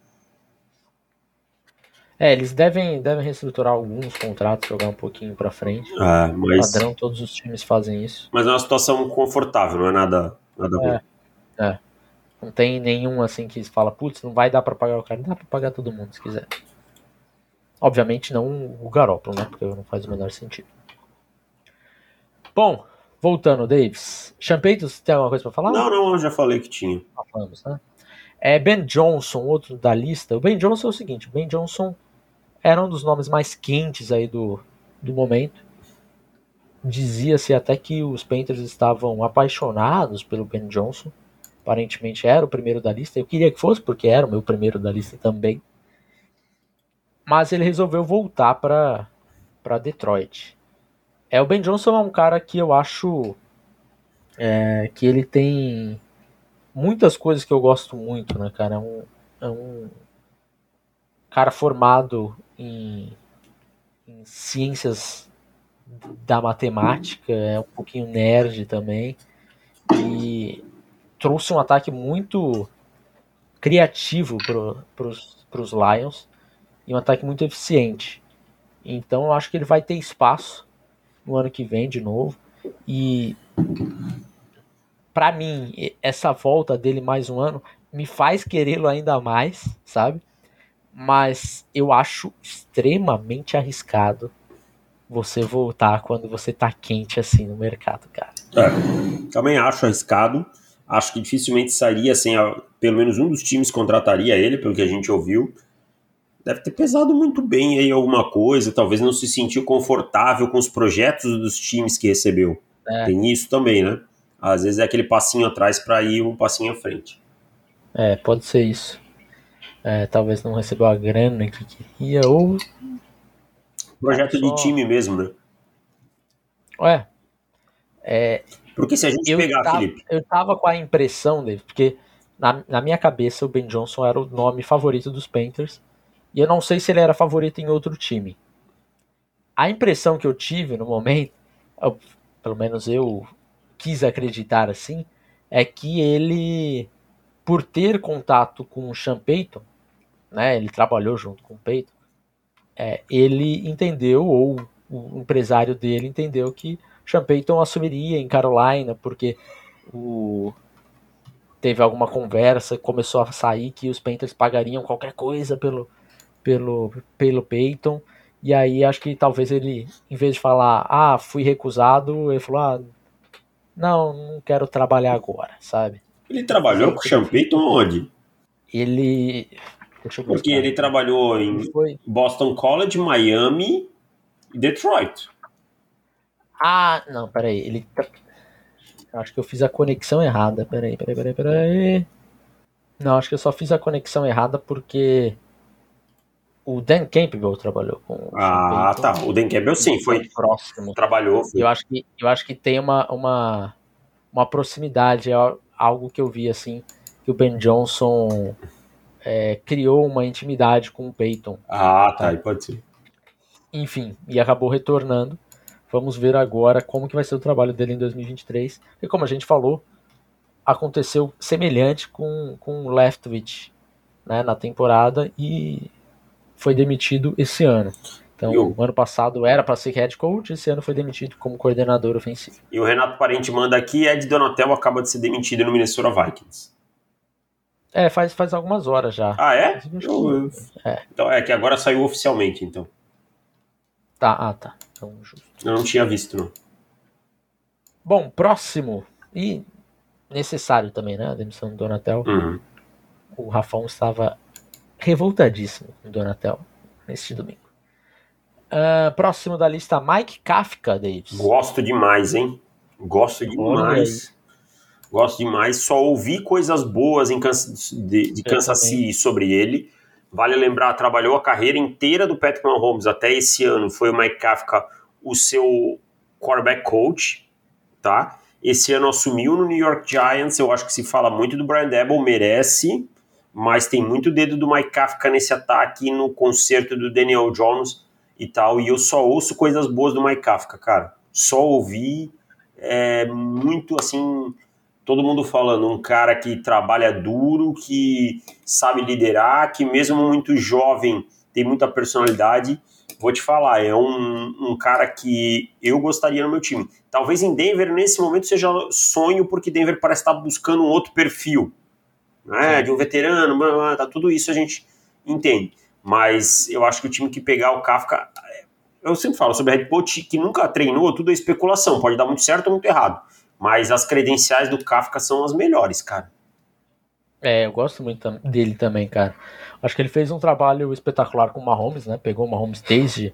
É, eles devem, devem reestruturar alguns contratos, jogar um pouquinho para frente. É, mas... Padrão, todos os times fazem isso. Mas é uma situação confortável, não é nada, nada é, ruim. É. Não tem nenhum assim que fala, putz, não vai dar para pagar o cara. Dá para pagar todo mundo se quiser. Obviamente não o Garópolo, né? Porque não faz o menor sentido. Bom, voltando, Davis. Champeitos, tem alguma coisa para falar? Não, não, eu já falei que tinha. Falamos, né? É Ben Johnson, outro da lista. O Ben Johnson é o seguinte: o Ben Johnson era um dos nomes mais quentes aí do, do momento. Dizia-se até que os Panthers estavam apaixonados pelo Ben Johnson. Aparentemente era o primeiro da lista. Eu queria que fosse, porque era o meu primeiro da lista também. Mas ele resolveu voltar para Detroit. É, o Ben Johnson é um cara que eu acho é, que ele tem muitas coisas que eu gosto muito, né, cara? É um, é um cara formado em, em ciências da matemática, é um pouquinho nerd também. E trouxe um ataque muito criativo para os Lions e um ataque muito eficiente. Então eu acho que ele vai ter espaço no ano que vem de novo. E para mim, essa volta dele mais um ano me faz querê-lo ainda mais, sabe? Mas eu acho extremamente arriscado você voltar quando você tá quente assim no mercado, cara. É, também acho arriscado. Acho que dificilmente sairia assim, pelo menos um dos times contrataria ele, pelo que a gente ouviu deve ter pesado muito bem aí alguma coisa, talvez não se sentiu confortável com os projetos dos times que recebeu. É. Tem isso também, né? Às vezes é aquele passinho atrás para ir um passinho à frente. É, pode ser isso. É, talvez não recebeu a grana que queria ou. Projeto só... de time mesmo, né? Ué. É, porque se a gente pegar, tava, Felipe. Eu tava com a impressão dele, porque na, na minha cabeça o Ben Johnson era o nome favorito dos Panthers e eu não sei se ele era favorito em outro time. A impressão que eu tive no momento, eu, pelo menos eu quis acreditar assim, é que ele, por ter contato com o Sean Payton, né, ele trabalhou junto com o Payton, é, ele entendeu, ou o empresário dele entendeu que Sean Payton assumiria em Carolina, porque o, teve alguma conversa, começou a sair que os Panthers pagariam qualquer coisa pelo, pelo, pelo Peyton. E aí acho que talvez ele, em vez de falar, ah, fui recusado, ele falou, ah, não, não quero trabalhar agora, sabe? Ele trabalhou com o Sean Payton onde? Ele. Porque ele trabalhou em foi... Boston College, Miami e Detroit. Ah, não, peraí. Ele. Acho que eu fiz a conexão errada. Peraí, peraí, peraí, peraí. Não, acho que eu só fiz a conexão errada porque o Dan Campbell trabalhou com o Ah, tá. O Dan Campbell sim, foi próximo. Trabalhou. Foi. Eu acho que eu acho que tem uma, uma uma proximidade, é algo que eu vi assim, que o Ben Johnson é, criou uma intimidade com o Peyton. Ah, tá, pode ser. Enfim, e acabou retornando. Vamos ver agora como que vai ser o trabalho dele em 2023. E como a gente falou, aconteceu semelhante com, com o Leftwich né, na temporada e foi demitido esse ano. Então, o... ano passado era para ser head coach, esse ano foi demitido como coordenador ofensivo. E o Renato Parente manda aqui, Ed Donatel acaba de ser demitido no Minnesota Vikings. É, faz, faz algumas horas já. Ah, é? Eu, é. Então, é que agora saiu oficialmente, então. Tá, ah, tá. Então, justo. Eu não tinha visto, não. Bom, próximo. E necessário também, né? A demissão do Donatel. Uhum. O Rafão estava revoltadíssimo com Donatel neste domingo. Uh, próximo da lista, Mike Kafka, Davis. Gosto demais, hein? Gosto demais. Gosto demais. Só ouvi coisas boas em Kansas, de, de Kansas City sobre ele. Vale lembrar, trabalhou a carreira inteira do Patrick Mahomes até esse ano. Foi o Mike Kafka o seu quarterback coach, tá? Esse ano assumiu no New York Giants, eu acho que se fala muito do Brian Debo, merece, mas tem muito dedo do Mike Kafka nesse ataque, no concerto do Daniel Jones e tal, e eu só ouço coisas boas do Mike Kafka, cara. Só ouvi é, muito, assim, todo mundo falando, um cara que trabalha duro, que sabe liderar, que mesmo muito jovem tem muita personalidade. Vou te falar, é um, um cara que eu gostaria no meu time. Talvez em Denver, nesse momento, seja sonho, porque Denver parece estar buscando um outro perfil, né? De um veterano, tá, tudo isso a gente entende. Mas eu acho que o time que pegar o Kafka. Eu sempre falo sobre head coach que nunca treinou, tudo é especulação, pode dar muito certo ou muito errado. Mas as credenciais do Kafka são as melhores, cara. É, eu gosto muito dele também, cara. Acho que ele fez um trabalho espetacular com o Mahomes, né? Pegou o Mahomes desde,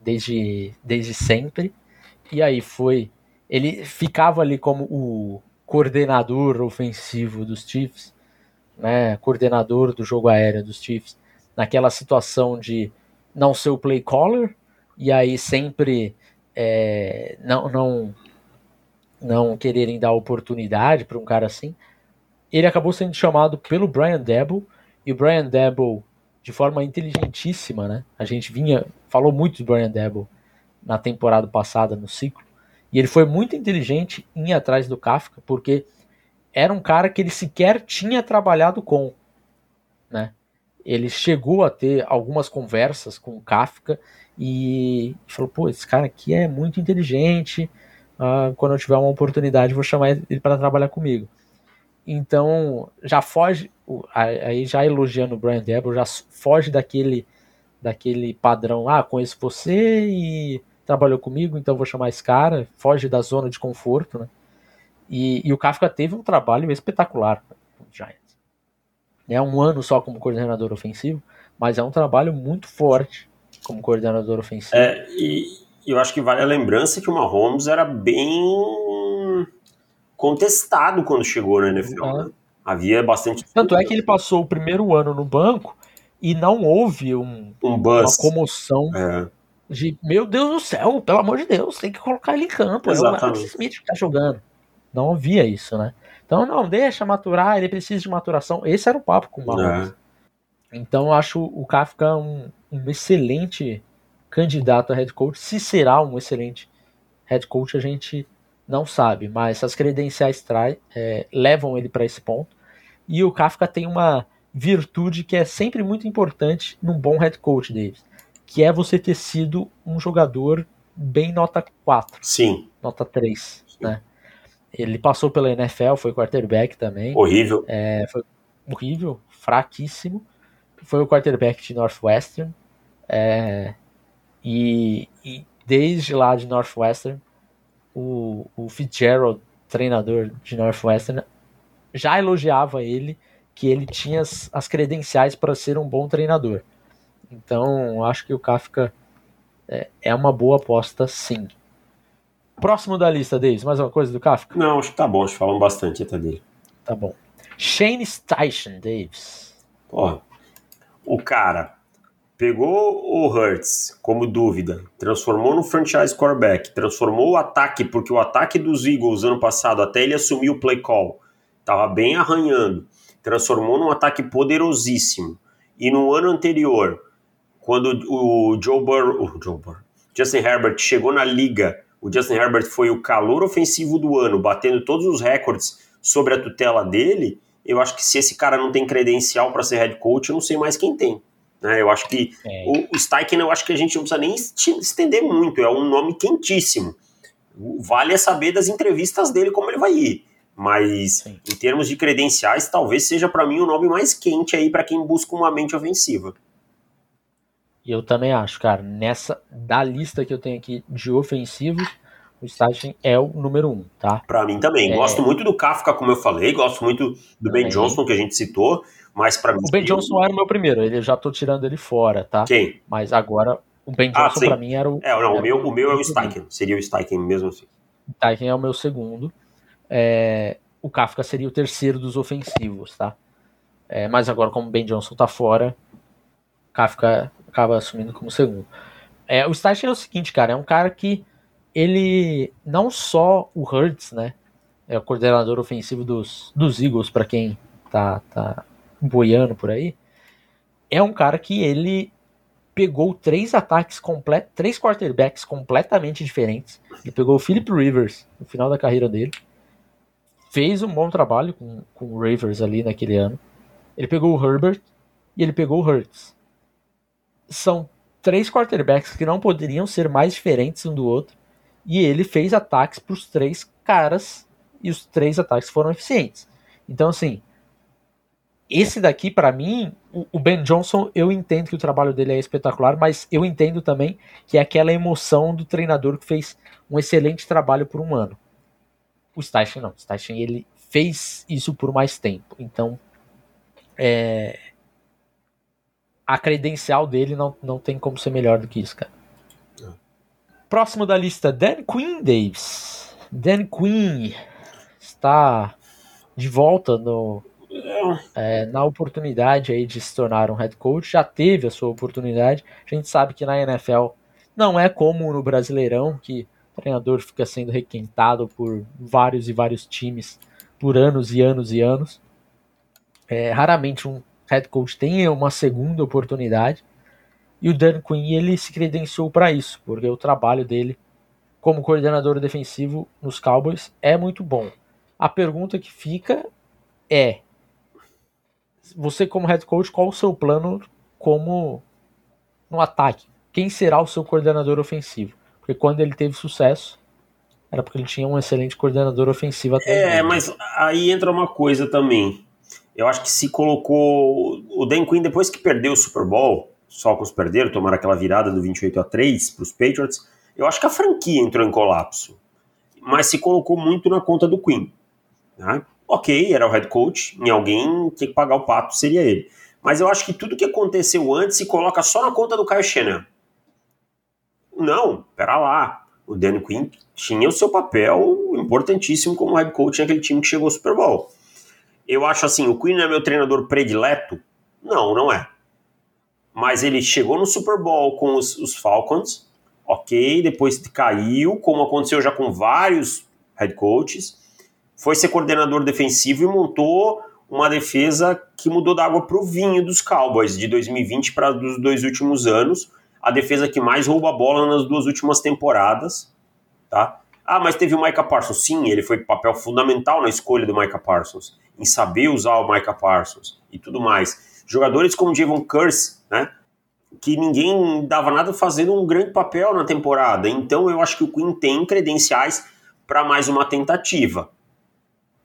desde, desde sempre. E aí foi. Ele ficava ali como o coordenador ofensivo dos Chiefs, né? Coordenador do jogo aéreo dos Chiefs, naquela situação de não ser o play caller e aí sempre é, não, não, não quererem dar oportunidade para um cara assim. Ele acabou sendo chamado pelo Brian Debo e o Brian Debo, de forma inteligentíssima, né? A gente vinha, falou muito do Brian Debo na temporada passada, no ciclo. E ele foi muito inteligente em ir atrás do Kafka, porque era um cara que ele sequer tinha trabalhado com, né? Ele chegou a ter algumas conversas com o Kafka e falou: pô, esse cara aqui é muito inteligente. Uh, quando eu tiver uma oportunidade, vou chamar ele para trabalhar comigo. Então, já foge, aí já elogiando o Brian Debo, já foge daquele daquele padrão, ah, conheço você e trabalhou comigo, então vou chamar esse cara, foge da zona de conforto, né? E, e o Kafka teve um trabalho espetacular com o Giants. É um ano só como coordenador ofensivo, mas é um trabalho muito forte como coordenador ofensivo. É, e eu acho que vale a lembrança que o Mahomes era bem contestado quando chegou na NFL. Né? Havia bastante. Tanto é que ele passou o primeiro ano no banco e não houve um, um uma comoção é. de meu Deus do céu, pelo amor de Deus, tem que colocar ele em campo. Exatamente. É o Alex Smith que tá jogando. Não havia isso, né? Então, não, deixa maturar, ele precisa de maturação. Esse era o papo com o Mahomes. É. Então, eu acho o Kafka um, um excelente candidato a head coach. Se será um excelente head coach, a gente não sabe, mas as credenciais trai, é, levam ele para esse ponto. E o Kafka tem uma virtude que é sempre muito importante num bom head coach, Davis, que é você ter sido um jogador bem nota 4. Sim. Nota 3, Sim. né? Ele passou pela NFL, foi quarterback também. Horrível. É, foi horrível, fraquíssimo. Foi o quarterback de Northwestern. É, e, e desde lá de Northwestern o, o Fitzgerald, treinador de Northwestern, já elogiava ele que ele tinha as, as credenciais para ser um bom treinador. Então, acho que o Kafka é, é uma boa aposta, sim. Próximo da lista, Davis, mais uma coisa do Kafka? Não, acho que tá bom, acho que falamos bastante até dele. Tá bom. Shane Steichen, Davis. Ó, o cara pegou o Hurts como dúvida, transformou no franchise quarterback, transformou o ataque, porque o ataque dos Eagles ano passado, até ele assumir o play call, estava bem arranhando, transformou num ataque poderosíssimo. E no ano anterior, quando o Joe Burrow, o Joe Burrow, Justin Herbert chegou na liga, o Justin Herbert foi o calor ofensivo do ano, batendo todos os recordes sobre a tutela dele. Eu acho que se esse cara não tem credencial para ser head coach, eu não sei mais quem tem. Né? Eu acho que é. o, o Steichen, eu acho que a gente não precisa nem estender muito, é um nome quentíssimo. Vale é saber das entrevistas dele como ele vai ir. Mas Sim. em termos de credenciais, talvez seja para mim o nome mais quente aí para quem busca uma mente ofensiva. Eu também acho, cara. Nessa da lista que eu tenho aqui de ofensivos, o Steichen é o número um, tá? Para mim também. É... Gosto muito do Kafka, como eu falei, gosto muito do Ben Johnson, que a gente citou. Para mim. O Ben Johnson era o meu primeiro, ele já tô tirando ele fora, tá? Quem? Mas agora o Ben ah, Johnson ah, para mim era o. É, não, o meu, o meu é o Steichen, seria o Steichen mesmo assim. O Steichen é o meu segundo. É, o Kafka seria o terceiro dos ofensivos, tá? É, mas agora, como o Ben Johnson tá fora, Kafka acaba assumindo como segundo. É, o Steichen é o seguinte, cara, é um cara que ele não só o Hurts, né? É o coordenador ofensivo dos, dos Eagles, para quem tá, tá boiando por aí. É um cara que ele pegou três ataques completos, três quarterbacks completamente diferentes. Ele pegou o Philip Rivers no final da carreira dele. Fez um bom trabalho com, com o Rivers ali naquele ano. Ele pegou o Herbert e ele pegou o Hurts. São três quarterbacks que não poderiam ser mais diferentes um do outro. E ele fez ataques para os três caras e os três ataques foram eficientes. Então, assim, esse daqui, para mim, o Ben Johnson, eu entendo que o trabalho dele é espetacular, mas eu entendo também que é aquela emoção do treinador que fez um excelente trabalho por um ano. O Steichen não. O Steichen, ele fez isso por mais tempo. Então, é... a credencial dele não, não tem como ser melhor do que isso, cara. Próximo da lista, Dan Quinn Davis. Dan Quinn está de volta no, é, na oportunidade aí de se tornar um head coach. Já teve a sua oportunidade. A gente sabe que na NFL não é como no Brasileirão, que o treinador fica sendo requentado por vários e vários times por anos e anos e anos. É, raramente um head coach tem uma segunda oportunidade. E o Dan Quinn ele se credenciou para isso, porque o trabalho dele como coordenador defensivo nos Cowboys é muito bom. A pergunta que fica é: você como head coach, qual o seu plano como no ataque? Quem será o seu coordenador ofensivo? Porque quando ele teve sucesso, era porque ele tinha um excelente coordenador ofensivo atrás É, dele. mas aí entra uma coisa também. Eu acho que se colocou o Dan Quinn depois que perdeu o Super Bowl, só com os perderam, tomaram aquela virada do 28 a 3 para os Patriots. Eu acho que a franquia entrou em colapso, mas se colocou muito na conta do Quinn. Né? Ok, era o head coach, em alguém que pagar o pato, seria ele. Mas eu acho que tudo que aconteceu antes se coloca só na conta do Kyle Shanahan. Não, pera lá. O Dan Quinn tinha o seu papel importantíssimo como head coach naquele time que chegou ao Super Bowl. Eu acho assim, o Quinn é meu treinador predileto? Não, não é mas ele chegou no Super Bowl com os, os Falcons, ok, depois caiu, como aconteceu já com vários head coaches, foi ser coordenador defensivo e montou uma defesa que mudou da água para o vinho dos Cowboys de 2020 para os dois últimos anos, a defesa que mais rouba a bola nas duas últimas temporadas, tá? Ah, mas teve o Micah Parsons. Sim, ele foi papel fundamental na escolha do Micah Parsons, em saber usar o Micah Parsons e tudo mais. Jogadores como Javon Curse, né? Que ninguém dava nada fazendo um grande papel na temporada. Então eu acho que o Queen tem credenciais para mais uma tentativa.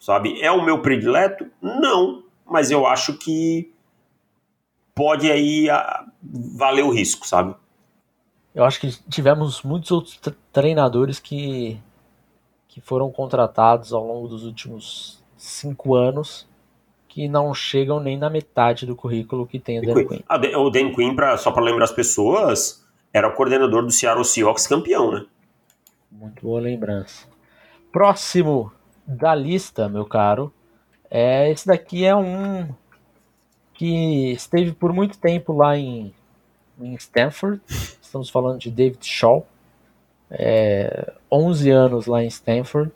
Sabe? É o meu predileto? Não, mas eu acho que pode aí a, valer o risco, sabe? Eu acho que tivemos muitos outros treinadores que, que foram contratados ao longo dos últimos cinco anos que não chegam nem na metade do currículo que tem o Dan Quinn. Ah, o Dan Quinn, pra, só para lembrar as pessoas, era o coordenador do Seattle Seahawks campeão, né? Muito boa lembrança. Próximo da lista, meu caro, é esse daqui é um que esteve por muito tempo lá em, em Stanford. Estamos falando de David Shaw. É, 11 anos lá em Stanford.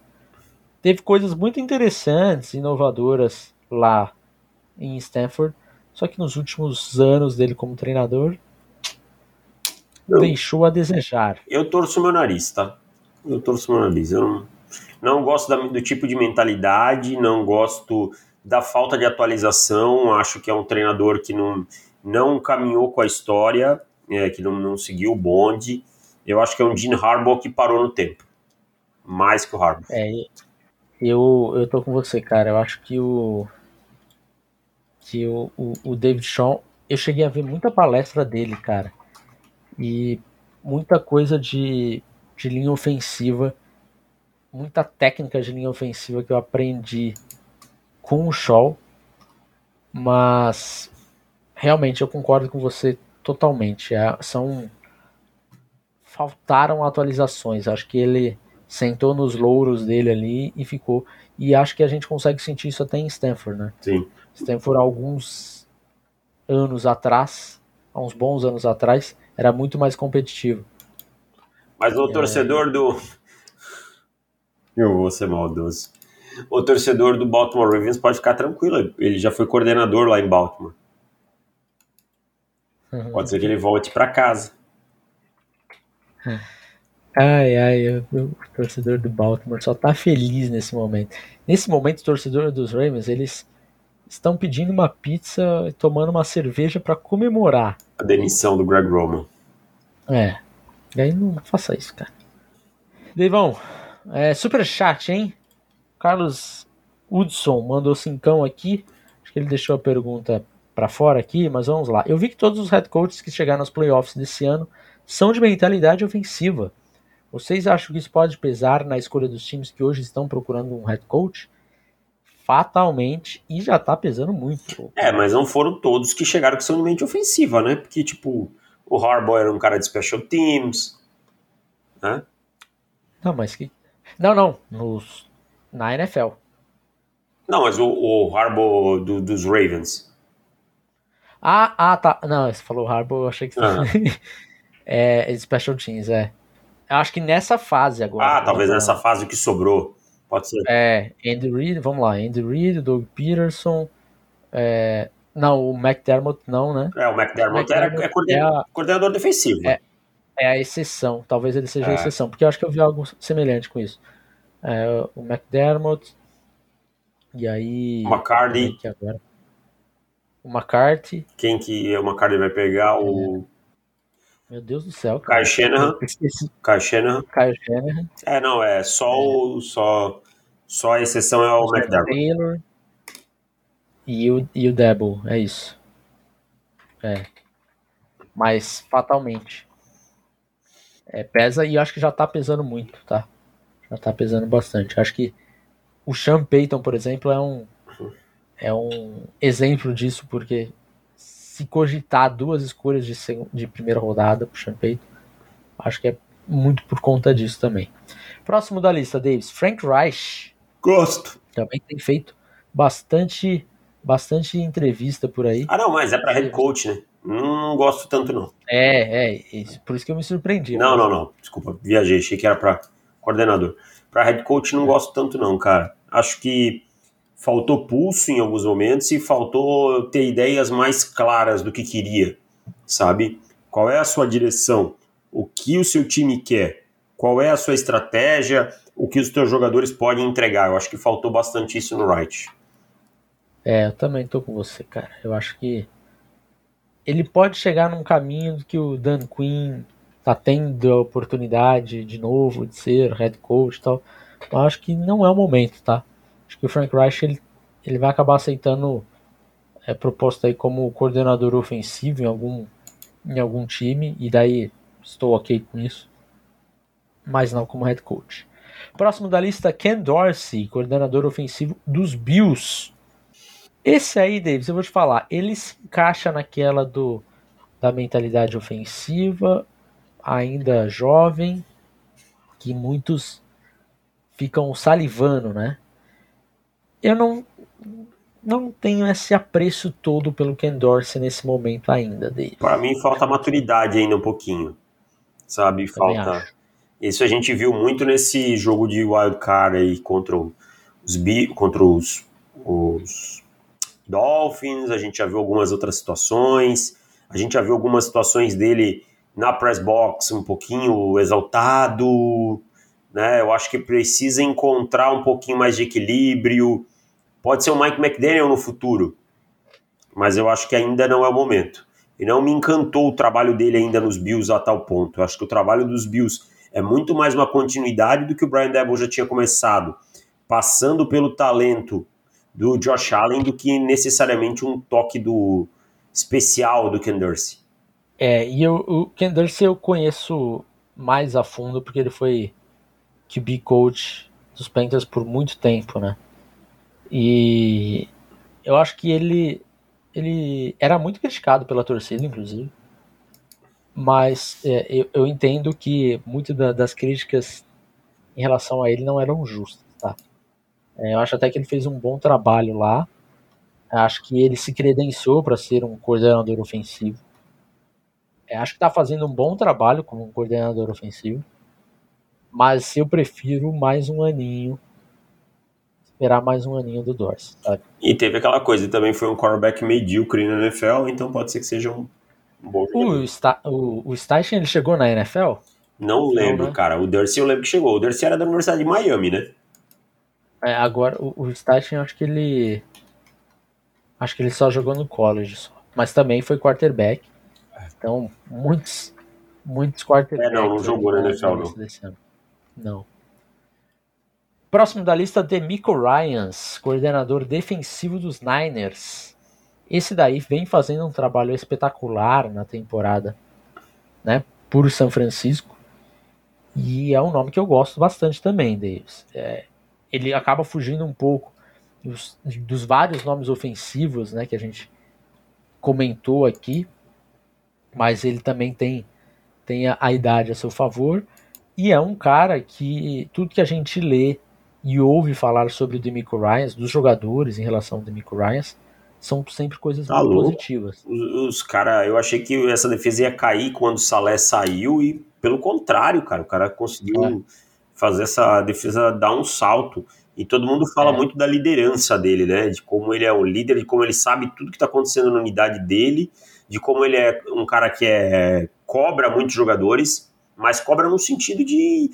Teve coisas muito interessantes, inovadoras lá em Stanford. Só que nos últimos anos dele como treinador, deixou a desejar. Eu torço meu nariz, tá? Eu torço meu nariz. Eu não, não gosto do tipo de mentalidade, não gosto da falta de atualização. Acho que é um treinador que não, não caminhou com a história, é, que não, não seguiu o bonde. Eu acho que é um Gene Harbaugh que parou no tempo. Mais que o Harbaugh. É, eu, eu tô com você, cara. Eu acho que o, que o, o, o David Shaw, eu cheguei a ver muita palestra dele, cara. E muita coisa de, de linha ofensiva, muita técnica de linha ofensiva que eu aprendi com o Shaw. Mas realmente eu concordo com você totalmente. É, são faltaram atualizações. Acho que ele sentou nos louros dele ali e ficou. E acho que a gente consegue sentir isso até em Stanford, né? Sim. Stanford, alguns anos atrás, há uns bons anos atrás, era muito mais competitivo. Mas o é... torcedor do. Eu vou ser maldoso. O torcedor do Baltimore Ravens pode ficar tranquilo. Ele já foi coordenador lá em Baltimore. Uhum. Pode ser que ele volte para casa. Ai, ai, o torcedor do Baltimore só tá feliz nesse momento. Nesse momento, o torcedor dos Ravens, eles estão pedindo uma pizza e tomando uma cerveja para comemorar. A demissão do Greg Roman. É. E aí não faça isso, cara. Deivão, é, super chat, hein? Carlos Hudson mandou cincão aqui. Acho que ele deixou a pergunta para fora aqui, mas vamos lá. Eu vi que todos os head coaches que chegaram nos playoffs desse ano são de mentalidade ofensiva. Vocês acham que isso pode pesar na escolha dos times que hoje estão procurando um head coach? Fatalmente, e já tá pesando muito. É, mas não foram todos que chegaram que são de mente ofensiva, né? Porque, tipo, o Harbaugh era um cara de special teams, né? Não, mas que. Não, não. Nos... Na NFL. Não, mas o, o Harbaugh do, dos Ravens. Ah, ah, tá. Não, você falou Harbaugh, eu achei que. Ah. é, Special Teams, é. Eu acho que nessa fase agora. Ah, talvez nessa fase que sobrou. Pode ser. É, Andy Reid, vamos lá. Andy Reid, Doug Peterson. É, não, o McDermott não, né? É, o McDermott, era, é coordenador, é coordenador defensivo. É, é, a exceção. Talvez ele seja a é. exceção, porque eu acho que eu vi algo semelhante com isso. É, o McDermott. E aí. McCarthy. Agora. O McCarthy. Quem que o McCarthy vai pegar? O. Meu Deus do céu. Cara. Kyle Shanahan. Kyle Shanahan. Kyle Shanahan. É, não, é só é. o. Só, só a exceção é o McDermott. Taylor. E o, e o Debo, é isso. É. Mas fatalmente. É, pesa e acho que já tá pesando muito, tá? Já tá pesando bastante. Acho que o Sean Payton, por exemplo, é um é um exemplo disso, porque se cogitar duas escolhas de, de primeira rodada pro Sean Payton, acho que é muito por conta disso também. Próximo da lista, Davis, Frank Reich. Gosto. Também tem feito bastante bastante entrevista por aí. Ah, não, mas é para head coach, né? Não gosto tanto, não. É, é, isso, por isso que eu me surpreendi. Não, não, não. Desculpa, viajei, achei que era para coordenador. Para head coach não é. gosto tanto, não, cara. Acho que faltou pulso em alguns momentos e faltou ter ideias mais claras do que queria, sabe? Qual é a sua direção? O que o seu time quer? Qual é a sua estratégia? O que os seus jogadores podem entregar? Eu acho que faltou bastante isso no Wright. É, eu também tô com você, cara. Eu acho que ele pode chegar num caminho que o Dan Quinn tá tendo a oportunidade de novo de ser head coach e tal. Mas acho que não é o momento, tá? Acho que o Frank Reich ele, ele vai acabar aceitando é, proposta aí como coordenador ofensivo em algum, em algum time, e daí estou ok com isso, mas não como head coach. Próximo da lista, Ken Dorsey, coordenador ofensivo dos Bills. Esse aí, Davis, eu vou te falar, ele se encaixa naquela do da mentalidade ofensiva, ainda jovem, que muitos ficam salivando, né? Eu não não tenho esse apreço todo pelo Ken Dorsey nesse momento ainda, Davis. Para mim falta maturidade ainda um pouquinho, sabe? Falta. Isso a gente viu muito nesse jogo de wild card aí contra os contra os, os Dolphins, a gente já viu algumas outras situações, a gente já viu algumas situações dele na press box um pouquinho exaltado, né? Eu acho que precisa encontrar um pouquinho mais de equilíbrio. Pode ser o Mike McDaniel no futuro, mas eu acho que ainda não é o momento. E não me encantou o trabalho dele ainda nos Bills a tal ponto. Eu acho que o trabalho dos Bills é muito mais uma continuidade do que o Brian Debo já tinha começado, passando pelo talento do Josh Allen do que necessariamente um toque do especial do Ken Dorsey. É, e eu, o Ken Dorsey eu conheço mais a fundo porque ele foi QB coach dos Panthers por muito tempo, né? E eu acho que ele ele era muito criticado pela torcida, inclusive. Mas é, eu, eu, entendo que muitas da, das críticas em relação a ele não eram justas, tá? É, eu acho até que ele fez um bom trabalho lá. Acho que ele se credenciou para ser um coordenador ofensivo. É, acho que está fazendo um bom trabalho como um coordenador ofensivo. Mas eu prefiro mais um aninho. Esperar mais um aninho do Dorsey, sabe? E teve aquela coisa, também foi um quarterback medíocre na NFL, então pode ser que seja um, um bom jogador. O, Sta o, ele chegou na NFL? Não lembro, Não, né? cara. O Dorsey eu lembro que chegou. O Dorsey era da Universidade de Miami, né? É, agora o, o acho que ele. Acho que ele só jogou no college só. Mas também foi quarterback. Então, muitos, muitos quarterbacks. É, não, não jogou na NFL, não. Não. Próximo da lista, Demico Ryans, coordenador defensivo dos Niners. Esse daí vem fazendo um trabalho espetacular na temporada, né? Por São Francisco. E é um nome que eu gosto bastante também, Davis. É, ele acaba fugindo um pouco dos, dos, vários nomes ofensivos, né? Que a gente comentou aqui. Mas ele também tem, tem a, a idade a seu favor. E é um cara que tudo que a gente lê e ouve falar sobre o Demico Ryans, dos jogadores em relação ao Demico Ryans, são sempre coisas tá muito positivas. Os, os caras, eu achei que essa defesa ia cair quando o Salé saiu e pelo contrário, cara, o cara conseguiu é. Fazer essa defesa dar um salto. E todo mundo fala é. muito da liderança dele, né? De como ele é o líder, de como ele sabe tudo que está acontecendo na unidade dele, de como ele é um cara que é cobra muitos jogadores mas cobra no sentido de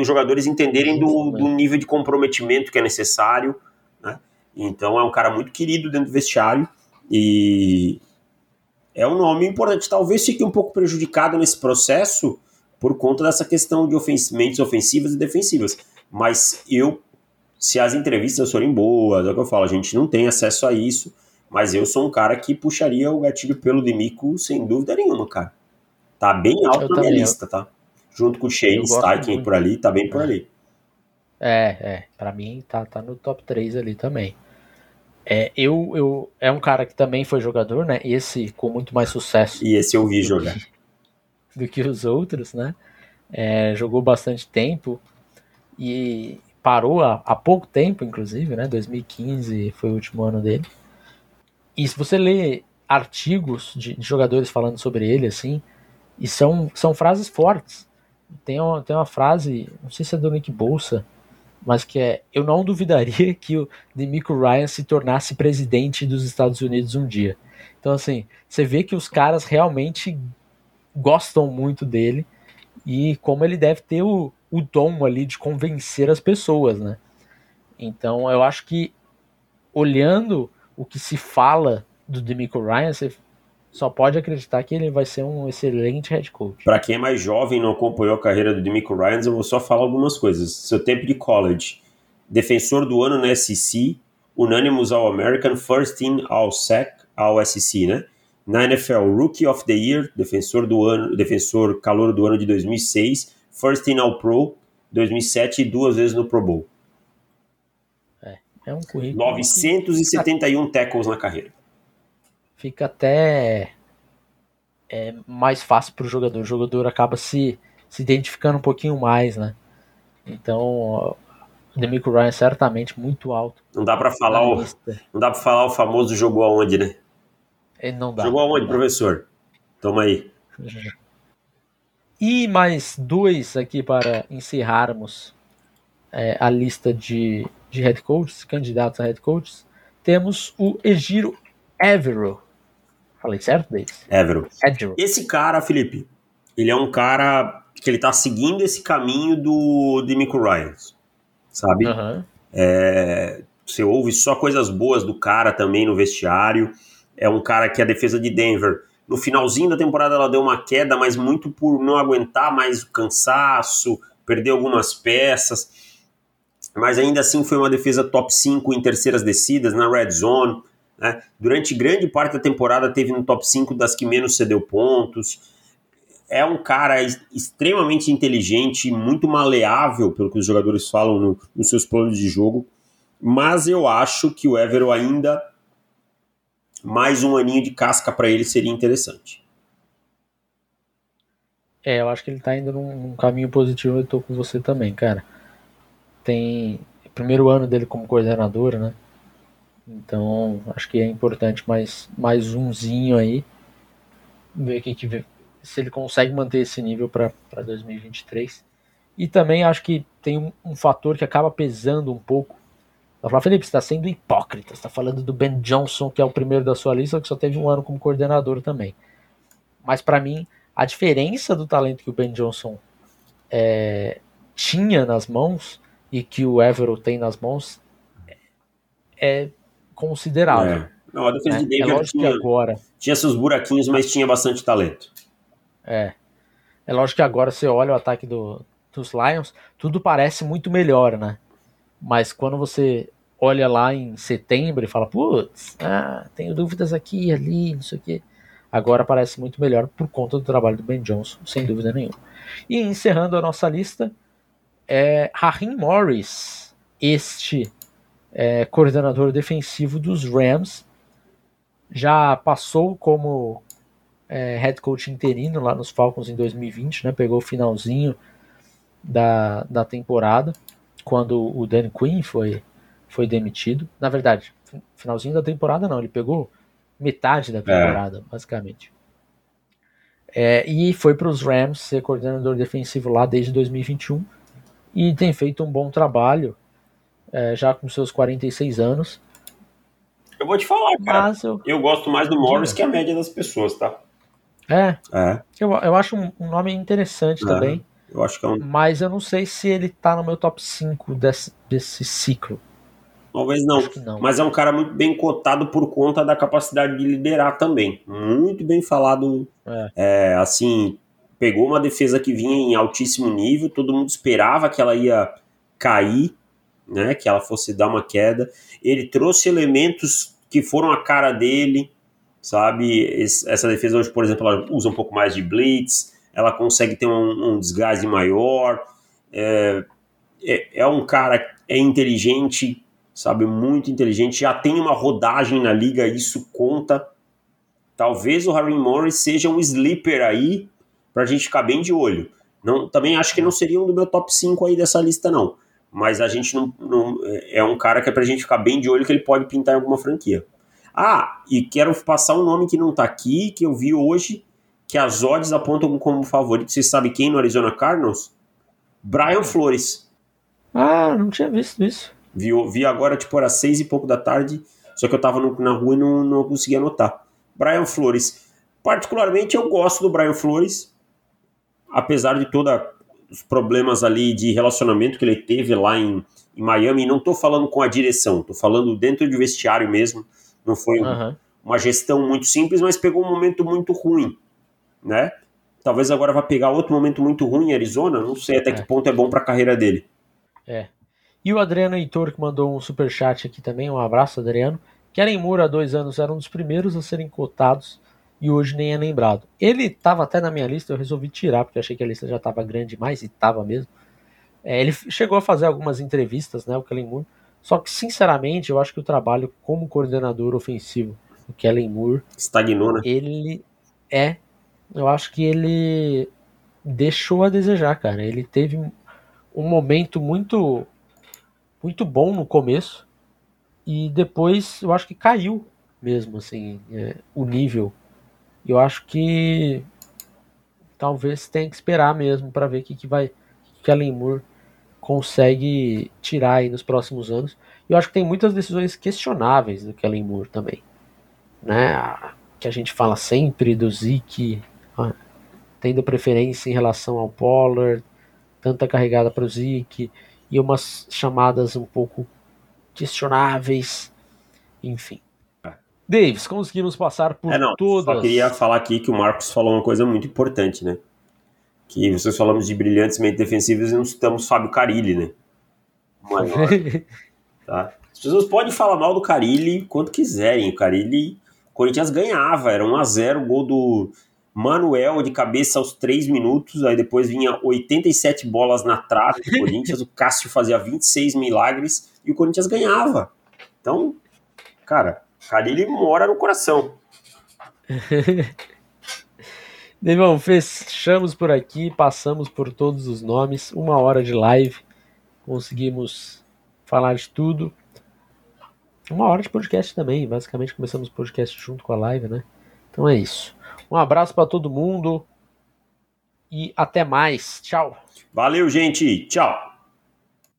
os jogadores entenderem do, do, nível de comprometimento que é necessário. Né? Então é um cara muito querido dentro do vestiário e é um nome importante. Talvez fique um pouco prejudicado nesse processo por conta dessa questão de ofensivos ofensivas e defensivas. Mas eu, se as entrevistas forem boas, é o que eu falo, a gente não tem acesso a isso, mas eu sou um cara que puxaria o gatilho pelo Demico sem dúvida nenhuma, cara. Tá bem alto eu na minha lista, tá? Junto com o Shane Steichen por ali, tá bem por ali. É, é. Pra mim tá, tá no top 3 ali também. É, eu, eu, é um cara que também foi jogador, né? Esse com muito mais sucesso. E esse eu vi jogar. Que, do que os outros, né? É, jogou bastante tempo e parou há, há, pouco tempo, inclusive, né? 2015 foi o último ano dele. E se você lê artigos de, de jogadores falando sobre ele, assim, e são, são frases fortes. Tem uma, tem uma frase, não sei se é do Nick Bolsa, mas que é: Eu não duvidaria que o Demico Ryan se tornasse presidente dos Estados Unidos um dia. Então, assim, você vê que os caras realmente gostam muito dele e como ele deve ter o, o dom ali de convencer as pessoas, né? Então, eu acho que olhando o que se fala do Demico Ryan, você só pode acreditar que ele vai ser um excelente head coach. Para quem é mais jovem e não acompanhou a carreira do Demico Ryans, eu vou só falar algumas coisas. Seu tempo de college, defensor do ano na SEC, Unanimous All American, First Team All SEC, All SEC, né? Na NFL, Rookie of the Year, defensor do ano, defensor calor do ano de 2006, First Team All Pro 2007 e duas vezes no Pro Bowl. É, é um currículo. 971 que... tackles na carreira fica até é, mais fácil para o jogador. O jogador acaba se, se identificando um pouquinho mais, né? Então, o Demico Ryan é certamente muito alto. Não dá para falar o não dá para falar o famoso jogou aonde, né? Ele não dá. Jogou aonde, professor? Toma aí. E mais dois aqui para encerrarmos é, a lista de, de head coaches, candidatos a head coaches. Temos o Egiro Evero, Falei certo, Davis? Evero. Evero. Esse cara, Felipe, ele é um cara que ele tá seguindo esse caminho do Demico Ryan, sabe? Uhum. É, você ouve só coisas boas do cara também no vestiário. É um cara que a defesa de Denver, no finalzinho da temporada, ela deu uma queda, mas muito por não aguentar mais o cansaço, perder algumas peças. Mas ainda assim foi uma defesa top 5 em terceiras descidas, na red zone. Né? Durante grande parte da temporada teve no top 5 das que menos cedeu pontos. É um cara extremamente inteligente, muito maleável, pelo que os jogadores falam no, nos seus planos de jogo. Mas eu acho que o Evero ainda mais um aninho de casca para ele seria interessante. É, eu acho que ele tá indo num, caminho positivo, eu tô com você também, cara. Tem primeiro ano dele como coordenador, né? Então, acho que é importante mais, mais umzinho aí. Ver que se ele consegue manter esse nível para 2023. E também acho que tem um, um fator que acaba pesando um pouco. Eu falo, Felipe, você está sendo hipócrita. Você está falando do Ben Johnson, que é o primeiro da sua lista, que só teve um ano como coordenador também. Mas para mim, a diferença do talento que o Ben Johnson é, tinha nas mãos e que o Evero tem nas mãos é considerável. É. Não, a defesa né? de Denver é lógico tinha, que agora tinha seus buraquinhos, mas tinha bastante talento. É. É lógico que agora você olha o ataque do, dos Lions, tudo parece muito melhor, né? Mas quando você olha lá em setembro e fala, putz, ah, tenho dúvidas aqui e ali, não sei o quê. Agora parece muito melhor por conta do trabalho do Ben Johnson, sem dúvida nenhuma. E encerrando a nossa lista, é Raheem Morris, este é, coordenador defensivo dos Rams, já passou como é, head coach interino lá nos Falcons em 2020, né? Pegou o finalzinho da, da temporada, quando o Dan Quinn foi, foi demitido. Na verdade, finalzinho da temporada não, ele pegou metade da é. temporada, é. basicamente. É, e foi para os Rams ser coordenador defensivo lá desde 2021 e tem feito um bom trabalho, é, já com seus 46 anos. Eu vou te falar, cara. Eu... eu... gosto mais do Morris que a média das pessoas, tá? É. é. Eu, eu acho um, um nome interessante é. também. Eu acho que é um... Mas eu não sei se ele tá no meu top 5 desse, desse ciclo. Talvez não. não. Mas é um cara muito bem cotado por conta da capacidade de liderar também. Muito bem falado. É. É, assim, pegou uma defesa que vinha em altíssimo nível, todo mundo esperava que ela ia cair, né? Que ela fosse dar uma queda. Ele trouxe elementos que foram a cara dele, sabe? Essa defesa hoje, por exemplo, ela usa um pouco mais de blitz, ela consegue ter um, um desgaste maior. É, é, é, um cara é inteligente, sabe? Muito inteligente, já tem uma rodagem na liga, isso conta. Talvez o Harry Morris seja um sleeper aí para a gente ficar bem de olho. Não, também acho que não seria um do meu top 5 aí dessa lista, não. Mas a gente não, não é um cara que é para gente ficar bem de olho que ele pode pintar em alguma franquia. Ah, e quero passar um nome que não está aqui, que eu vi hoje, que as odds apontam como favorito. Você sabe quem no Arizona Cardinals? Brian Flores. Ah, não tinha visto isso. Vi, vi agora, tipo, era seis e pouco da tarde, só que eu tava no, na rua e não, não consegui anotar. Brian Flores. Particularmente eu gosto do Brian Flores, apesar de todos os problemas ali de relacionamento que ele teve lá em, em Miami. Não tô falando com a direção, tô falando dentro do vestiário mesmo. Não foi uhum. uma gestão muito simples, mas pegou um momento muito ruim né? Talvez agora vá pegar outro momento muito ruim em Arizona, não sei até é. que ponto é bom para a carreira dele. É. E o Adriano Heitor, que mandou um super chat aqui também, um abraço, Adriano. Kellen Moore, há dois anos, era um dos primeiros a serem cotados e hoje nem é lembrado. Ele estava até na minha lista, eu resolvi tirar, porque achei que a lista já estava grande demais, e estava mesmo. É, ele chegou a fazer algumas entrevistas, né, o Kellen Moore, só que, sinceramente, eu acho que o trabalho como coordenador ofensivo do Kellen Moore... Estagnou, né? Ele é eu acho que ele deixou a desejar, cara. Ele teve um momento muito muito bom no começo e depois eu acho que caiu mesmo assim é, o nível. Eu acho que talvez tenha que esperar mesmo para ver o que, que vai que a Moore consegue tirar aí nos próximos anos. Eu acho que tem muitas decisões questionáveis do Kellen Moore também, né? Que a gente fala sempre do Zeke tendo preferência em relação ao Pollard, tanta carregada para o Zeke e umas chamadas um pouco questionáveis, enfim. É. Davis, conseguimos passar por é, não, todas. Só queria falar aqui que o Marcos falou uma coisa muito importante, né? Que vocês falamos de brilhantes meios defensivos e não citamos Fábio Carilli, né? Maior, tá? As pessoas podem falar mal do Carilli quanto quiserem. O Carilli, o Corinthians ganhava, era 1 a 0 o gol do Manuel de cabeça aos 3 minutos, aí depois vinha 87 bolas na trave do Corinthians, o Cássio fazia 26 milagres e o Corinthians ganhava. Então, cara, Carilli mora no coração. Devão, fechamos por aqui, passamos por todos os nomes, uma hora de live, conseguimos falar de tudo. Uma hora de podcast também, basicamente começamos o podcast junto com a live, né? Então é isso. Um abraço para todo mundo e até mais. Tchau. Valeu, gente. Tchau.